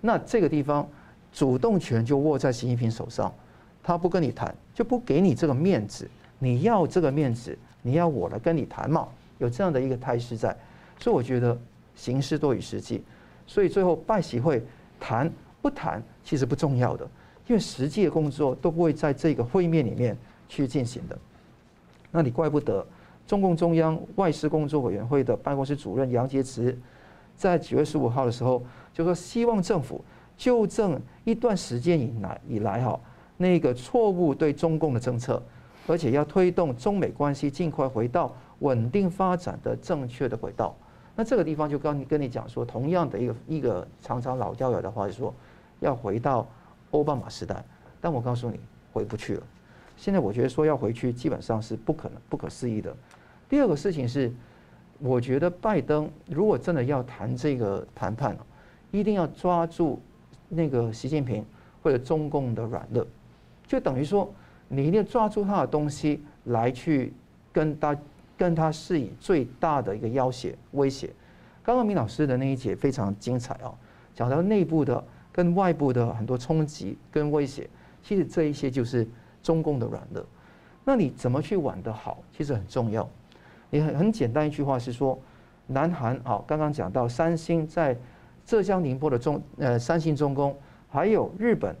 那这个地方主动权就握在习近平手上，他不跟你谈，就不给你这个面子。你要这个面子，你要我来跟你谈嘛？有这样的一个态势在，所以我觉得形式多于实际，所以最后拜习会谈不谈其实不重要的，因为实际的工作都不会在这个会面里面去进行的。那你怪不得中共中央外事工作委员会的办公室主任杨洁篪在九月十五号的时候就说，希望政府纠正一段时间以来以来哈那个错误对中共的政策，而且要推动中美关系尽快回到。稳定发展的正确的轨道，那这个地方就刚跟你讲说，同样的一个一个常常老掉牙的话，就说要回到奥巴马时代，但我告诉你回不去了。现在我觉得说要回去，基本上是不可能、不可思议的。第二个事情是，我觉得拜登如果真的要谈这个谈判，一定要抓住那个习近平或者中共的软肋，就等于说你一定要抓住他的东西来去跟他。跟他施以最大的一个要挟威胁。刚刚明老师的那一节非常精彩哦，讲到内部的跟外部的很多冲击跟威胁，其实这一些就是中共的软肋。那你怎么去玩得好，其实很重要。你很很简单一句话是说，南韩啊，刚刚讲到三星在浙江宁波的中呃三星重工，还有日本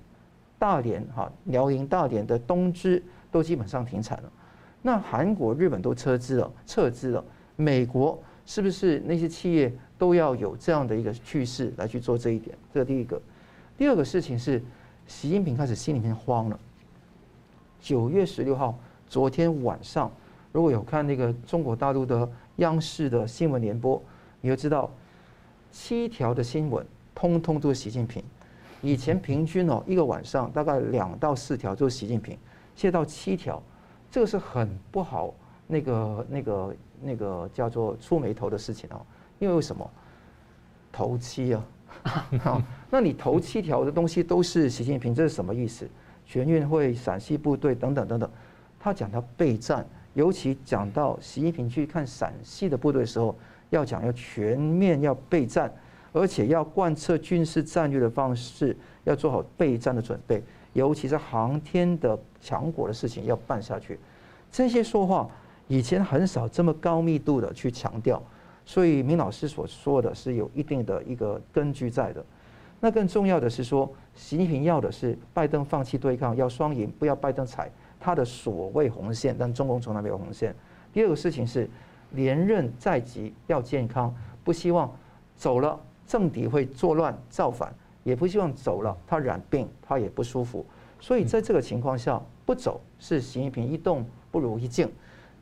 大连哈辽宁大连的东芝都基本上停产了。那韩国、日本都撤资了，撤资了。美国是不是那些企业都要有这样的一个趋势来去做这一点？这是第一个。第二个事情是，习近平开始心里面慌了。九月十六号，昨天晚上，如果有看那个中国大陆的央视的新闻联播，你就知道七条的新闻通通都是习近平。以前平均哦一个晚上大概两到四条就是习近平，现在到七条。这个是很不好，那个、那个、那个叫做触霉头的事情啊，因为为什么？头七啊，好，[laughs] 那你头七条的东西都是习近平，这是什么意思？全运会、陕西部队等等等等，他讲到备战，尤其讲到习近平去看陕西的部队的时候，要讲要全面要备战，而且要贯彻军事战略的方式，要做好备战的准备。尤其是航天的强国的事情要办下去，这些说话以前很少这么高密度的去强调，所以明老师所说的是有一定的一个根据在的。那更重要的是说，习近平要的是拜登放弃对抗，要双赢，不要拜登踩他的所谓红线，但中共从来没有红线。第二个事情是连任在即要健康，不希望走了政敌会作乱造反，也不希望走了他染病，他也不舒服。所以在这个情况下，不走是习近平一动不如一静。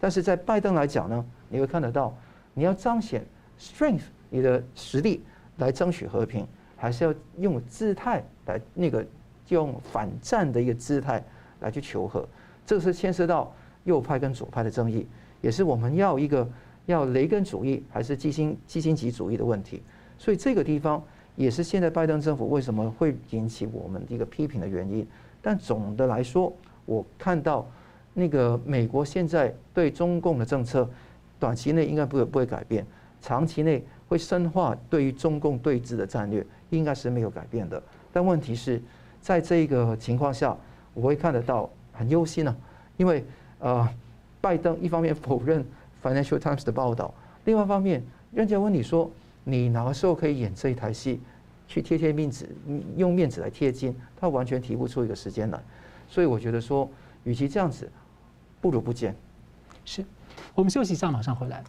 但是在拜登来讲呢，你会看得到，你要彰显 strength，你的实力来争取和平，还是要用姿态来那个用反战的一个姿态来去求和。这是牵涉到右派跟左派的争议，也是我们要一个要雷根主义还是基辛基辛格主义的问题。所以这个地方也是现在拜登政府为什么会引起我们一个批评的原因。但总的来说，我看到那个美国现在对中共的政策，短期内应该不会不会改变，长期内会深化对于中共对峙的战略，应该是没有改变的。但问题是在这个情况下，我会看得到很忧心啊，因为呃，拜登一方面否认 Financial Times 的报道，另外一方面，人家问你说，你哪个时候可以演这一台戏？去贴贴面子，用面子来贴金，他完全提不出一个时间来，所以我觉得说，与其这样子，不如不见。是，我们休息一下，马上回来。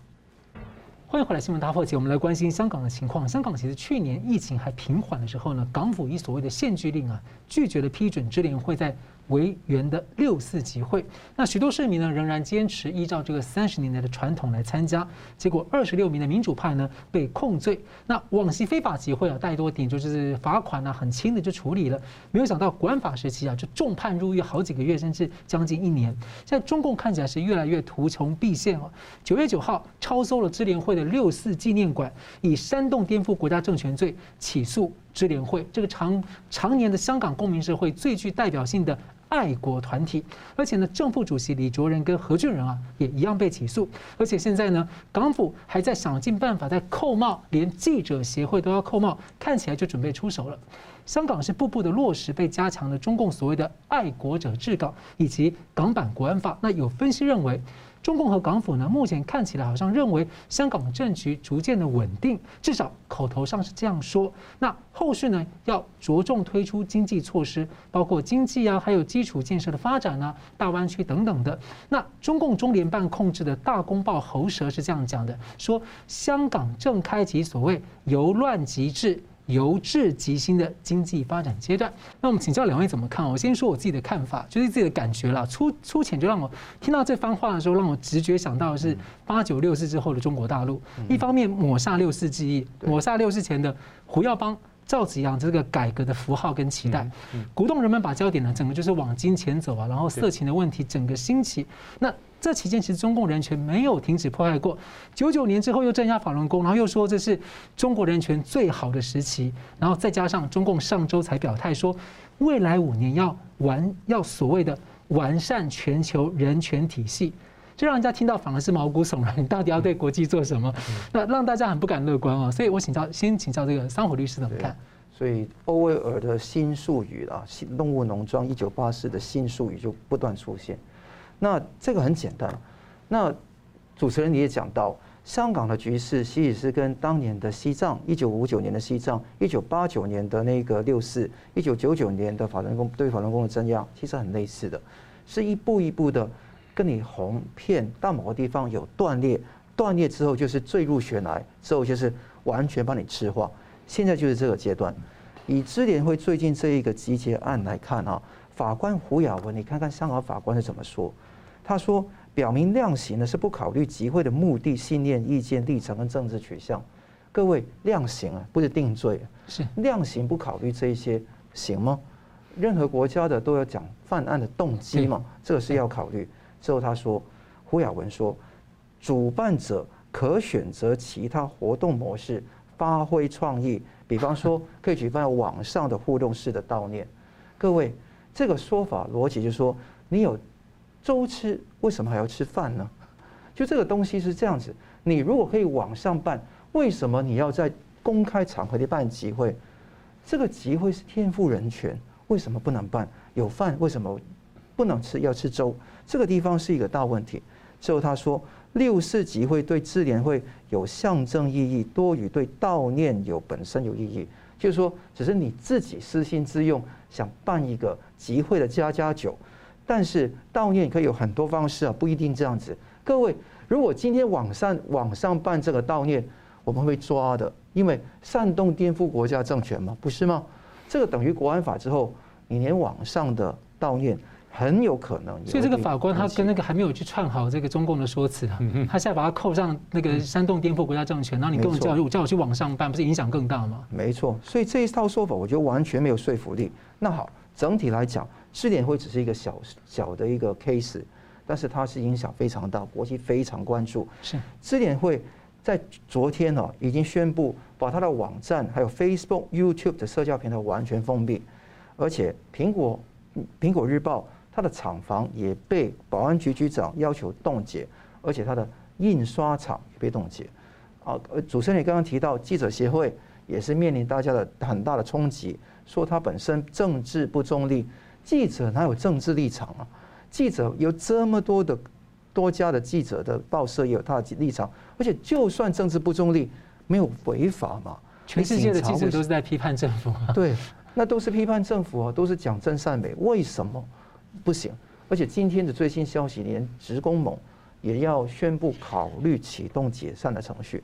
欢迎回来，新闻大破解，我们来关心香港的情况。香港其实去年疫情还平缓的时候呢，港府以所谓的限聚令啊，拒绝了批准支联会在。维园的六四集会，那许多市民呢仍然坚持依照这个三十年来的传统来参加，结果二十六名的民主派呢被控罪。那往昔非法集会啊，大多点就是罚款啊，很轻的就处理了。没有想到国安法时期啊，就重判入狱好几个月，甚至将近一年。现在中共看起来是越来越图穷匕见哦。九月九号超搜了支联会的六四纪念馆，以煽动颠覆国家政权罪起诉支联会，这个常常年的香港公民社会最具代表性的。爱国团体，而且呢，正副主席李卓人跟何俊仁啊，也一样被起诉。而且现在呢，港府还在想尽办法在扣帽，连记者协会都要扣帽，看起来就准备出手了。香港是步步的落实被加强了中共所谓的爱国者治港以及港版国安法。那有分析认为。中共和港府呢，目前看起来好像认为香港政局逐渐的稳定，至少口头上是这样说。那后续呢，要着重推出经济措施，包括经济啊，还有基础建设的发展啊，大湾区等等的。那中共中联办控制的大公报喉舌是这样讲的，说香港正开启所谓由乱及治。由治及兴的经济发展阶段，那我们请教两位怎么看？我先说我自己的看法，就是自己的感觉啦。粗粗浅就让我听到这番话的时候，让我直觉想到的是八九六四之后的中国大陆。一方面抹杀六四记忆，抹杀六四前的胡耀邦、赵紫阳这个改革的符号跟期待，鼓动人们把焦点呢，整个就是往金钱走啊，然后色情的问题整个兴起。那这期间其实中共人权没有停止迫害过，九九年之后又镇压法轮功，然后又说这是中国人权最好的时期，然后再加上中共上周才表态说，未来五年要完要所谓的完善全球人权体系，这让人家听到反而是毛骨悚然。你到底要对国际做什么？那让大家很不敢乐观啊。所以我请教，先请教这个桑虎律师怎么看？所以欧威尔的新术语啊，《动物农庄》一九八四的新术语就不断出现。那这个很简单，那主持人你也讲到，香港的局势其实是跟当年的西藏，一九五九年的西藏，一九八九年的那个六四，一九九九年的法轮功对法轮功的镇压，其实很类似的，是一步一步的跟你哄骗到某个地方有断裂，断裂之后就是坠入悬崖，之后就是完全把你赤化，现在就是这个阶段。以支联会最近这一个集结案来看啊。法官胡雅文，你看看香港法官是怎么说？他说，表明量刑呢是不考虑集会的目的、信念、意见、立场跟政治取向。各位，量刑啊不是定罪，是量刑不考虑这一些行吗？任何国家的都要讲犯案的动机嘛，这个是要考虑。之后他说，胡雅文说，主办者可选择其他活动模式，发挥创意，比方说可以举办网上的互动式的悼念。各位。这个说法逻辑就是说，你有粥吃，为什么还要吃饭呢？就这个东西是这样子，你如果可以网上办，为什么你要在公开场合里办集会？这个集会是天赋人权，为什么不能办？有饭为什么不能吃？要吃粥？这个地方是一个大问题。最后他说，六四集会对智联会有象征意义，多于对悼念有本身有意义。就是说，只是你自己私心自用，想办一个集会的家家酒，但是悼念可以有很多方式啊，不一定这样子。各位，如果今天网上网上办这个悼念，我们会抓的，因为煽动颠覆国家政权嘛，不是吗？这个等于国安法之后，你连网上的悼念很有可能。所以这个法官他跟那个还没有去串好这个中共的说辞啊，他现在把他扣上那个煽动颠覆国家政权，然后你跟我叫我叫我去网上办，不是影响更大吗？没错，所以这一套说法我觉得完全没有说服力。那好，整体来讲，支联会只是一个小小的一个 case，但是它是影响非常大，国际非常关注。是支联会在昨天呢已经宣布把它的网站还有 Facebook、YouTube 的社交平台完全封闭，而且苹果苹果日报它的厂房也被保安局局长要求冻结，而且它的印刷厂也被冻结。啊，呃，主持人也刚刚提到记者协会也是面临大家的很大的冲击。说他本身政治不中立，记者哪有政治立场啊？记者有这么多的多家的记者的报社也有他的立场，而且就算政治不中立，没有违法嘛？全世界的记者都是在批判政府啊。对，那都是批判政府啊，都是讲真善美，为什么不行？而且今天的最新消息，连职工盟也要宣布考虑启动解散的程序。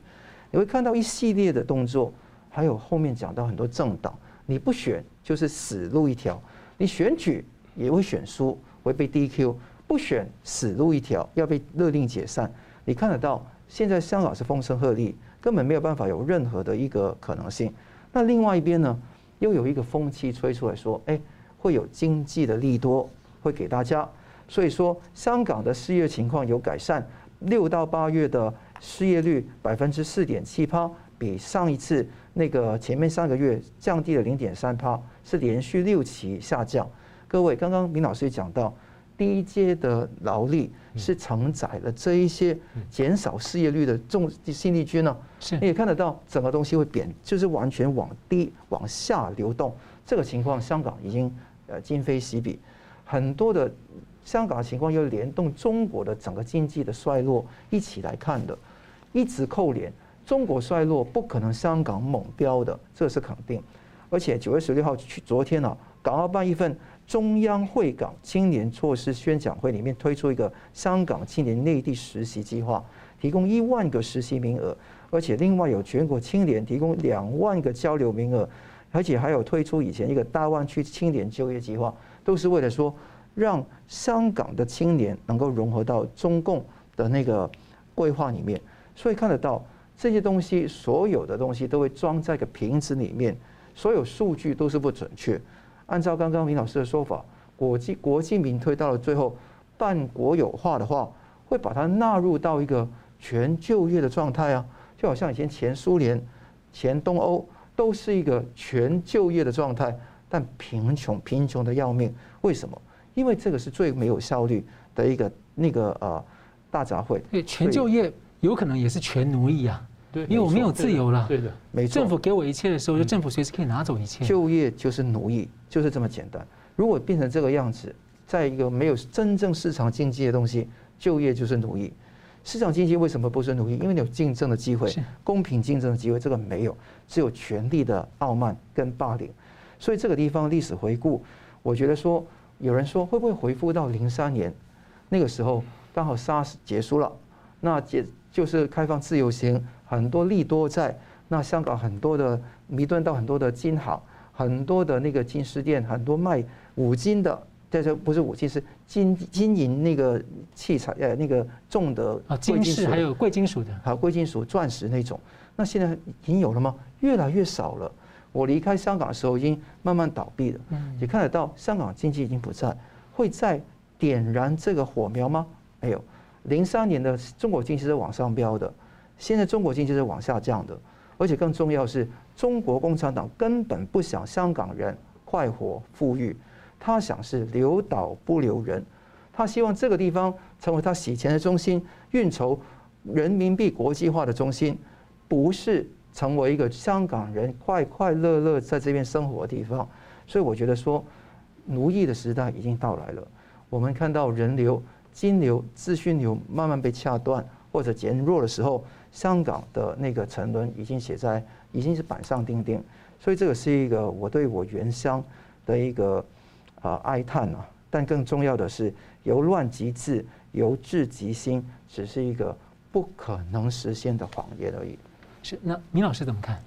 你会看到一系列的动作，还有后面讲到很多政党。你不选就是死路一条，你选举也会选输，会被 DQ；不选死路一条，要被勒令解散。你看得到，现在香港是风声鹤唳，根本没有办法有任何的一个可能性。那另外一边呢，又有一个风气吹出来说，哎，会有经济的利多会给大家，所以说香港的失业情况有改善，六到八月的失业率百分之四点七趴，比上一次。那个前面三个月降低了零点三趴，是连续六期下降。各位，刚刚明老师也讲到，低阶的劳力是承载了这一些减少失业率的重新力军呢。是，你也看得到整个东西会贬，就是完全往低往下流动。这个情况，香港已经呃今非昔比，很多的香港的情况又联动中国的整个经济的衰落一起来看的，一直扣连。中国衰落不可能香港猛飙的，这是肯定。而且九月十六号去昨天呢、啊，港澳办一份中央会港青年措施宣讲会里面推出一个香港青年内地实习计划，提供一万个实习名额，而且另外有全国青年提供两万个交流名额，而且还有推出以前一个大湾区青年就业计划，都是为了说让香港的青年能够融合到中共的那个规划里面，所以看得到。这些东西，所有的东西都会装在个瓶子里面，所有数据都是不准确。按照刚刚明老师的说法，国际国际民退到了最后，办国有化的话，会把它纳入到一个全就业的状态啊，就好像以前前苏联、前东欧都是一个全就业的状态，但贫穷贫穷的要命。为什么？因为这个是最没有效率的一个那个呃大杂烩。对，全就业有可能也是全奴役啊。对，因为我没有自由了。对的，没错。政府给我一切的时候，就政府随时可以拿走一切。就业就是奴役，就是这么简单。如果变成这个样子，在一个没有真正市场经济的东西，就业就是奴役。市场经济为什么不是奴役？因为你有竞争的机会，公平竞争的机会，这个没有，只有权力的傲慢跟霸凌。所以这个地方历史回顾，我觉得说，有人说会不会回复到零三年那个时候，刚好 SARS 结束了，那结就是开放自由行。很多利多在那，香港很多的弥敦道，很多的金行，很多的那个金饰店，很多卖五金的，这这不是五金，是金金银那个器材，呃，那个重的啊，金饰还有贵金属的，还有贵金属钻石那种。那现在已经有了吗？越来越少了。我离开香港的时候，已经慢慢倒闭了。嗯，也看得到香港经济已经不在，会再点燃这个火苗吗？没有。零三年的中国经济是往上飙的。现在中国经济是往下降的，而且更重要是，中国共产党根本不想香港人快活富裕，他想是留岛不留人，他希望这个地方成为他洗钱的中心，运筹人民币国际化的中心，不是成为一个香港人快快乐乐在这边生活的地方。所以我觉得说，奴役的时代已经到来了。我们看到人流、金流、资讯流慢慢被掐断或者减弱的时候。香港的那个沉沦已经写在，已经是板上钉钉，所以这个是一个我对我原乡的一个啊哀叹啊。但更重要的是，由乱及治，由治及兴，只是一个不可能实现的谎言而已。是，那明老师怎么看？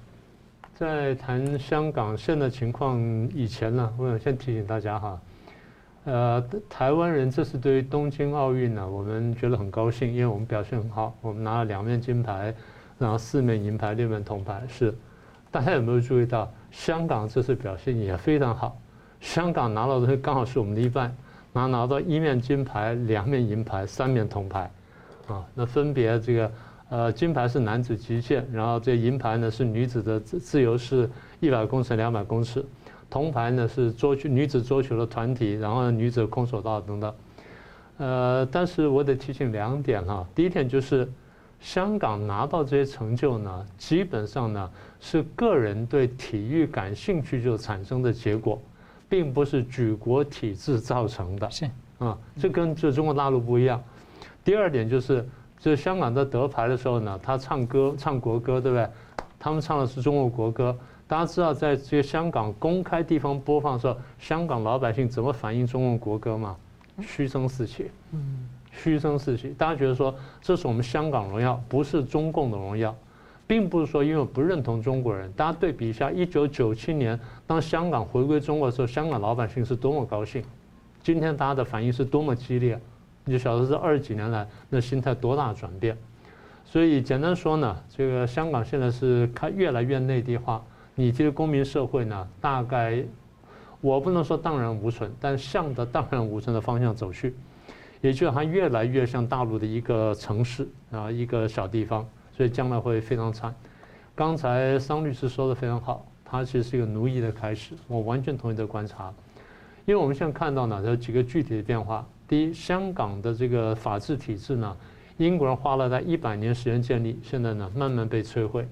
在谈香港现在情况以前呢，我想先提醒大家哈，呃，台湾人这次对于东京奥运呢，我们觉得很高兴，因为我们表现很好，我们拿了两面金牌，然后四面银牌，六面铜牌。是，大家有没有注意到，香港这次表现也非常好，香港拿到的刚好是我们的一半，拿拿到一面金牌，两面银牌，三面铜牌，啊，那分别这个。呃，金牌是男子击剑，然后这银牌呢是女子的自自由式一百公尺、两百公尺，铜牌呢是桌球女子桌球的团体，然后呢女子空手道等等。呃，但是我得提醒两点哈，第一点就是香港拿到这些成就呢，基本上呢是个人对体育感兴趣就产生的结果，并不是举国体制造成的。是啊，这跟这中国大陆不一样。第二点就是。就是香港在得牌的时候呢，他唱歌唱国歌，对不对？他们唱的是中国国歌。大家知道，在这个香港公开地方播放的时候，香港老百姓怎么反映中国国歌吗？嘘声四起，嗯，嘘声四起。大家觉得说，这是我们香港荣耀，不是中共的荣耀，并不是说因为我不认同中国人。大家对比一下，一九九七年当香港回归中国的时候，香港老百姓是多么高兴，今天大家的反应是多么激烈。你就晓得这二十几年来那心态多大转变，所以简单说呢，这个香港现在是开越来越内地化，你这个公民社会呢，大概我不能说荡然无存，但向着荡然无存的方向走去，也就是它越来越像大陆的一个城市啊，一个小地方，所以将来会非常惨。刚才桑律师说的非常好，它其实是一个奴役的开始，我完全同意的观察，因为我们现在看到呢，有几个具体的变化。第一，香港的这个法治体制呢，英国人花了在一百年时间建立，现在呢慢慢被摧毁。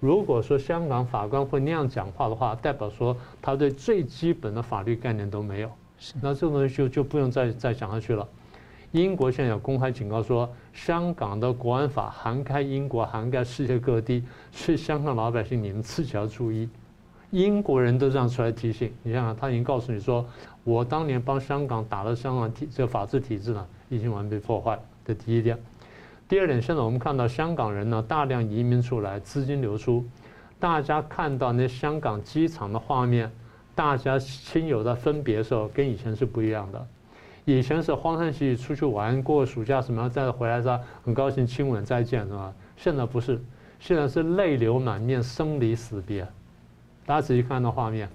如果说香港法官会那样讲话的话，代表说他对最基本的法律概念都没有。那这个东西就就不用再再讲下去了。英国现在有公开警告说，香港的国安法涵盖英国，涵盖世界各地，所以香港老百姓你们自己要注意。英国人都这样出来提醒，你想想，他已经告诉你说。我当年帮香港打了香港体这个法治体制呢，已经完全被破坏。这第一点。第二点，现在我们看到香港人呢大量移民出来，资金流出。大家看到那香港机场的画面，大家亲友的分别的时候，跟以前是不一样的。以前是欢欢喜喜出去玩，过暑假什么，再回来是吧？很高兴亲吻再见是吧？现在不是，现在是泪流满面，生离死别。大家仔细看那画面。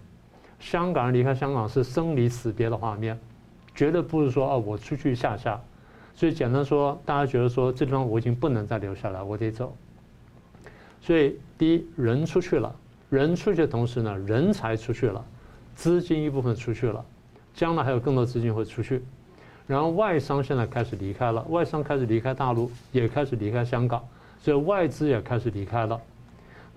香港人离开香港是生离死别的画面，绝对不是说哦，我出去下下，所以简单说，大家觉得说这地方我已经不能再留下来，我得走。所以第一，人出去了，人出去的同时呢，人才出去了，资金一部分出去了，将来还有更多资金会出去，然后外商现在开始离开了，外商开始离开大陆，也开始离开香港，所以外资也开始离开了，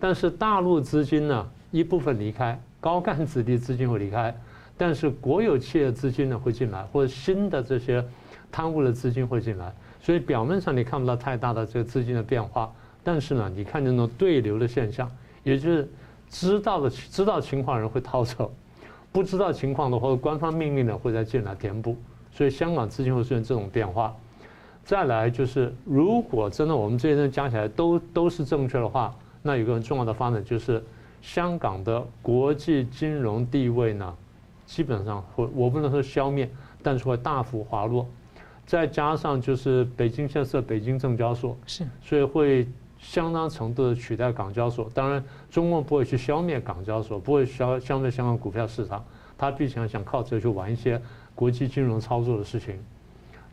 但是大陆资金呢，一部分离开。高干子弟资金会离开，但是国有企业资金呢会进来，或者新的这些贪污的资金会进来，所以表面上你看不到太大的这个资金的变化，但是呢，你看见那种对流的现象，也就是知道的知道情况的人会逃走，不知道情况的或者官方命令的会再进来填补，所以香港资金会出现这种变化。再来就是，如果真的我们这些人加起来都都是正确的话，那有个很重要的发展就是。香港的国际金融地位呢，基本上会，我不能说消灭，但是会大幅滑落。再加上就是北京现在设北京证交所，是，所以会相当程度的取代港交所。当然，中共不会去消灭港交所，不会消消灭香港股票市场，他毕竟想靠这去玩一些国际金融操作的事情。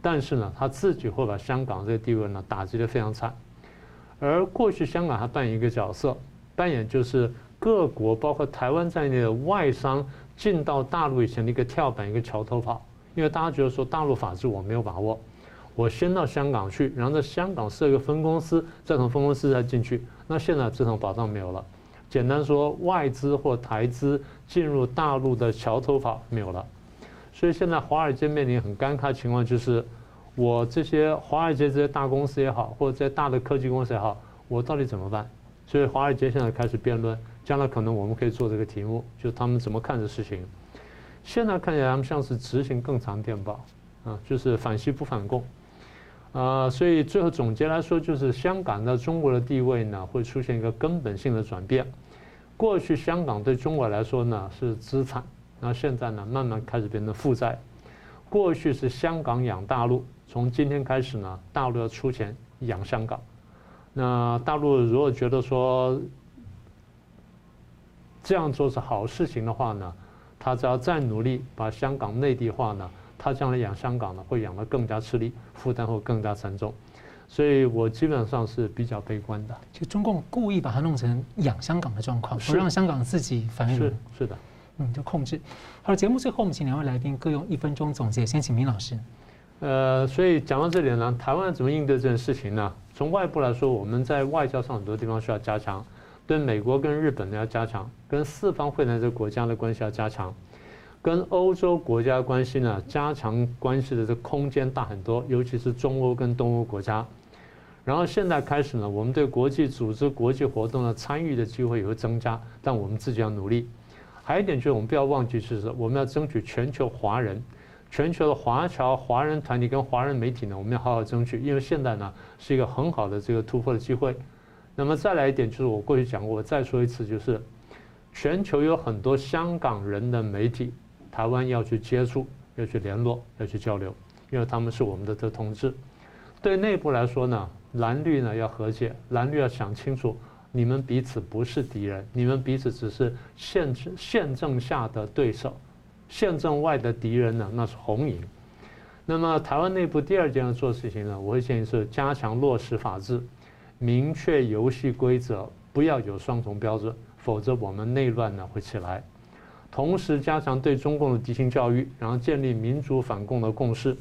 但是呢，他自己会把香港这个地位呢打击得非常惨。而过去香港还扮演一个角色，扮演就是。各国包括台湾在内的外商进到大陆以前的一个跳板，一个桥头堡，因为大家觉得说大陆法治我没有把握，我先到香港去，然后在香港设一个分公司，再从分公司再进去。那现在这种保障没有了，简单说，外资或台资进入大陆的桥头堡没有了，所以现在华尔街面临很尴尬的情况，就是我这些华尔街这些大公司也好，或者这些大的科技公司也好，我到底怎么办？所以华尔街现在开始辩论。将来可能我们可以做这个题目，就是他们怎么看这事情。现在看起来他们像是执行更长电报，啊，就是反西不反共，啊，所以最后总结来说，就是香港的中国的地位呢会出现一个根本性的转变。过去香港对中国来说呢是资产，那现在呢慢慢开始变成负债。过去是香港养大陆，从今天开始呢，大陆要出钱养香港。那大陆如果觉得说这样做是好事情的话呢，他只要再努力把香港内地化呢，他将来养香港呢会养得更加吃力，负担会更加沉重。所以我基本上是比较悲观的。就中共故意把它弄成养香港的状况，不让香港自己繁荣。是是的，嗯，就控制。好了，节目最后我们请两位来宾各用一分钟总结。先请明老师。呃，所以讲到这里呢，台湾怎么应对这件事情呢？从外部来说，我们在外交上很多地方需要加强，对美国跟日本呢要加强，跟四方会谈这个国家的关系要加强，跟欧洲国家关系呢加强关系的这空间大很多，尤其是中欧跟东欧国家。然后现在开始呢，我们对国际组织、国际活动的参与的机会也会增加，但我们自己要努力。还有一点就是，我们不要忘记，就是我们要争取全球华人、全球的华侨、华人团体跟华人媒体呢，我们要好好争取，因为现在呢是一个很好的这个突破的机会。那么再来一点就是，我过去讲过，我再说一次，就是全球有很多香港人的媒体，台湾要去接触、要去联络、要去交流，因为他们是我们的这同志。对内部来说呢。蓝绿呢要和解，蓝绿要想清楚，你们彼此不是敌人，你们彼此只是宪政宪政下的对手，宪政外的敌人呢那是红营。那么台湾内部第二件要做的事情呢，我会建议是加强落实法治，明确游戏规则，不要有双重标准，否则我们内乱呢会起来。同时加强对中共的敌情教育，然后建立民主反共的共识。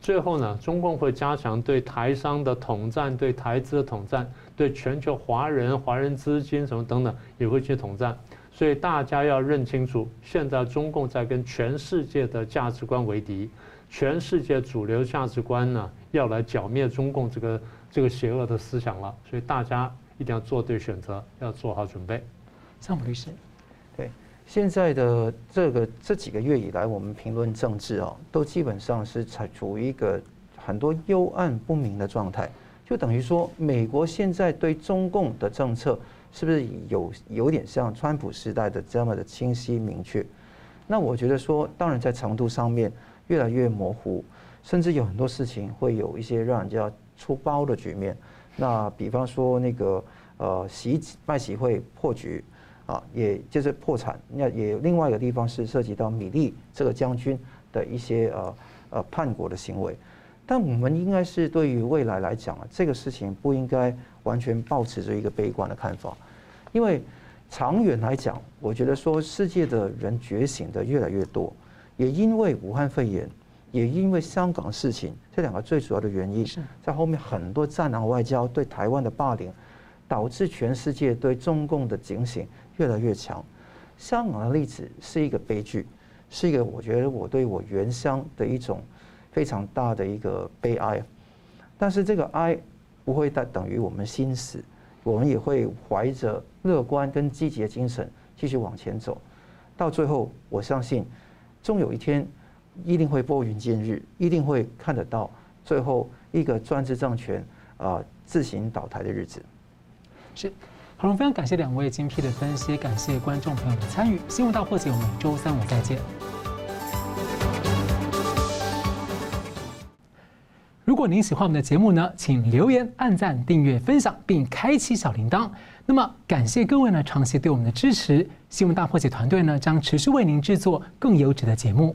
最后呢，中共会加强对台商的统战，对台资的统战，对全球华人、华人资金什么等等也会去统战。所以大家要认清楚，现在中共在跟全世界的价值观为敌，全世界主流价值观呢要来剿灭中共这个这个邪恶的思想了。所以大家一定要做对选择，要做好准备。张律师。对现在的这个这几个月以来，我们评论政治啊，都基本上是处处于一个很多幽暗不明的状态。就等于说，美国现在对中共的政策是不是有有点像川普时代的这么的清晰明确？那我觉得说，当然在程度上面越来越模糊，甚至有很多事情会有一些让人家出包的局面。那比方说那个呃，习拜习会破局。啊，也就是破产。那也另外一个地方是涉及到米利这个将军的一些呃呃叛国的行为。但我们应该是对于未来来讲啊，这个事情不应该完全抱持着一个悲观的看法，因为长远来讲，我觉得说世界的人觉醒的越来越多，也因为武汉肺炎，也因为香港事情这两个最主要的原因，在后面很多战狼外交对台湾的霸凌，导致全世界对中共的警醒。越来越强，香港的例子是一个悲剧，是一个我觉得我对我原乡的一种非常大的一个悲哀。但是这个哀不会等等于我们心死，我们也会怀着乐观跟积极的精神继续往前走。到最后，我相信终有一天一定会拨云见日，一定会看得到最后一个专制政权啊自行倒台的日子。是。好，了非常感谢两位精辟的分析，感谢观众朋友的参与。新闻大破解，我们周三五再见。如果您喜欢我们的节目呢，请留言、按赞、订阅、分享，并开启小铃铛。那么，感谢各位呢长期对我们的支持。新闻大破解团队呢将持续为您制作更优质的节目。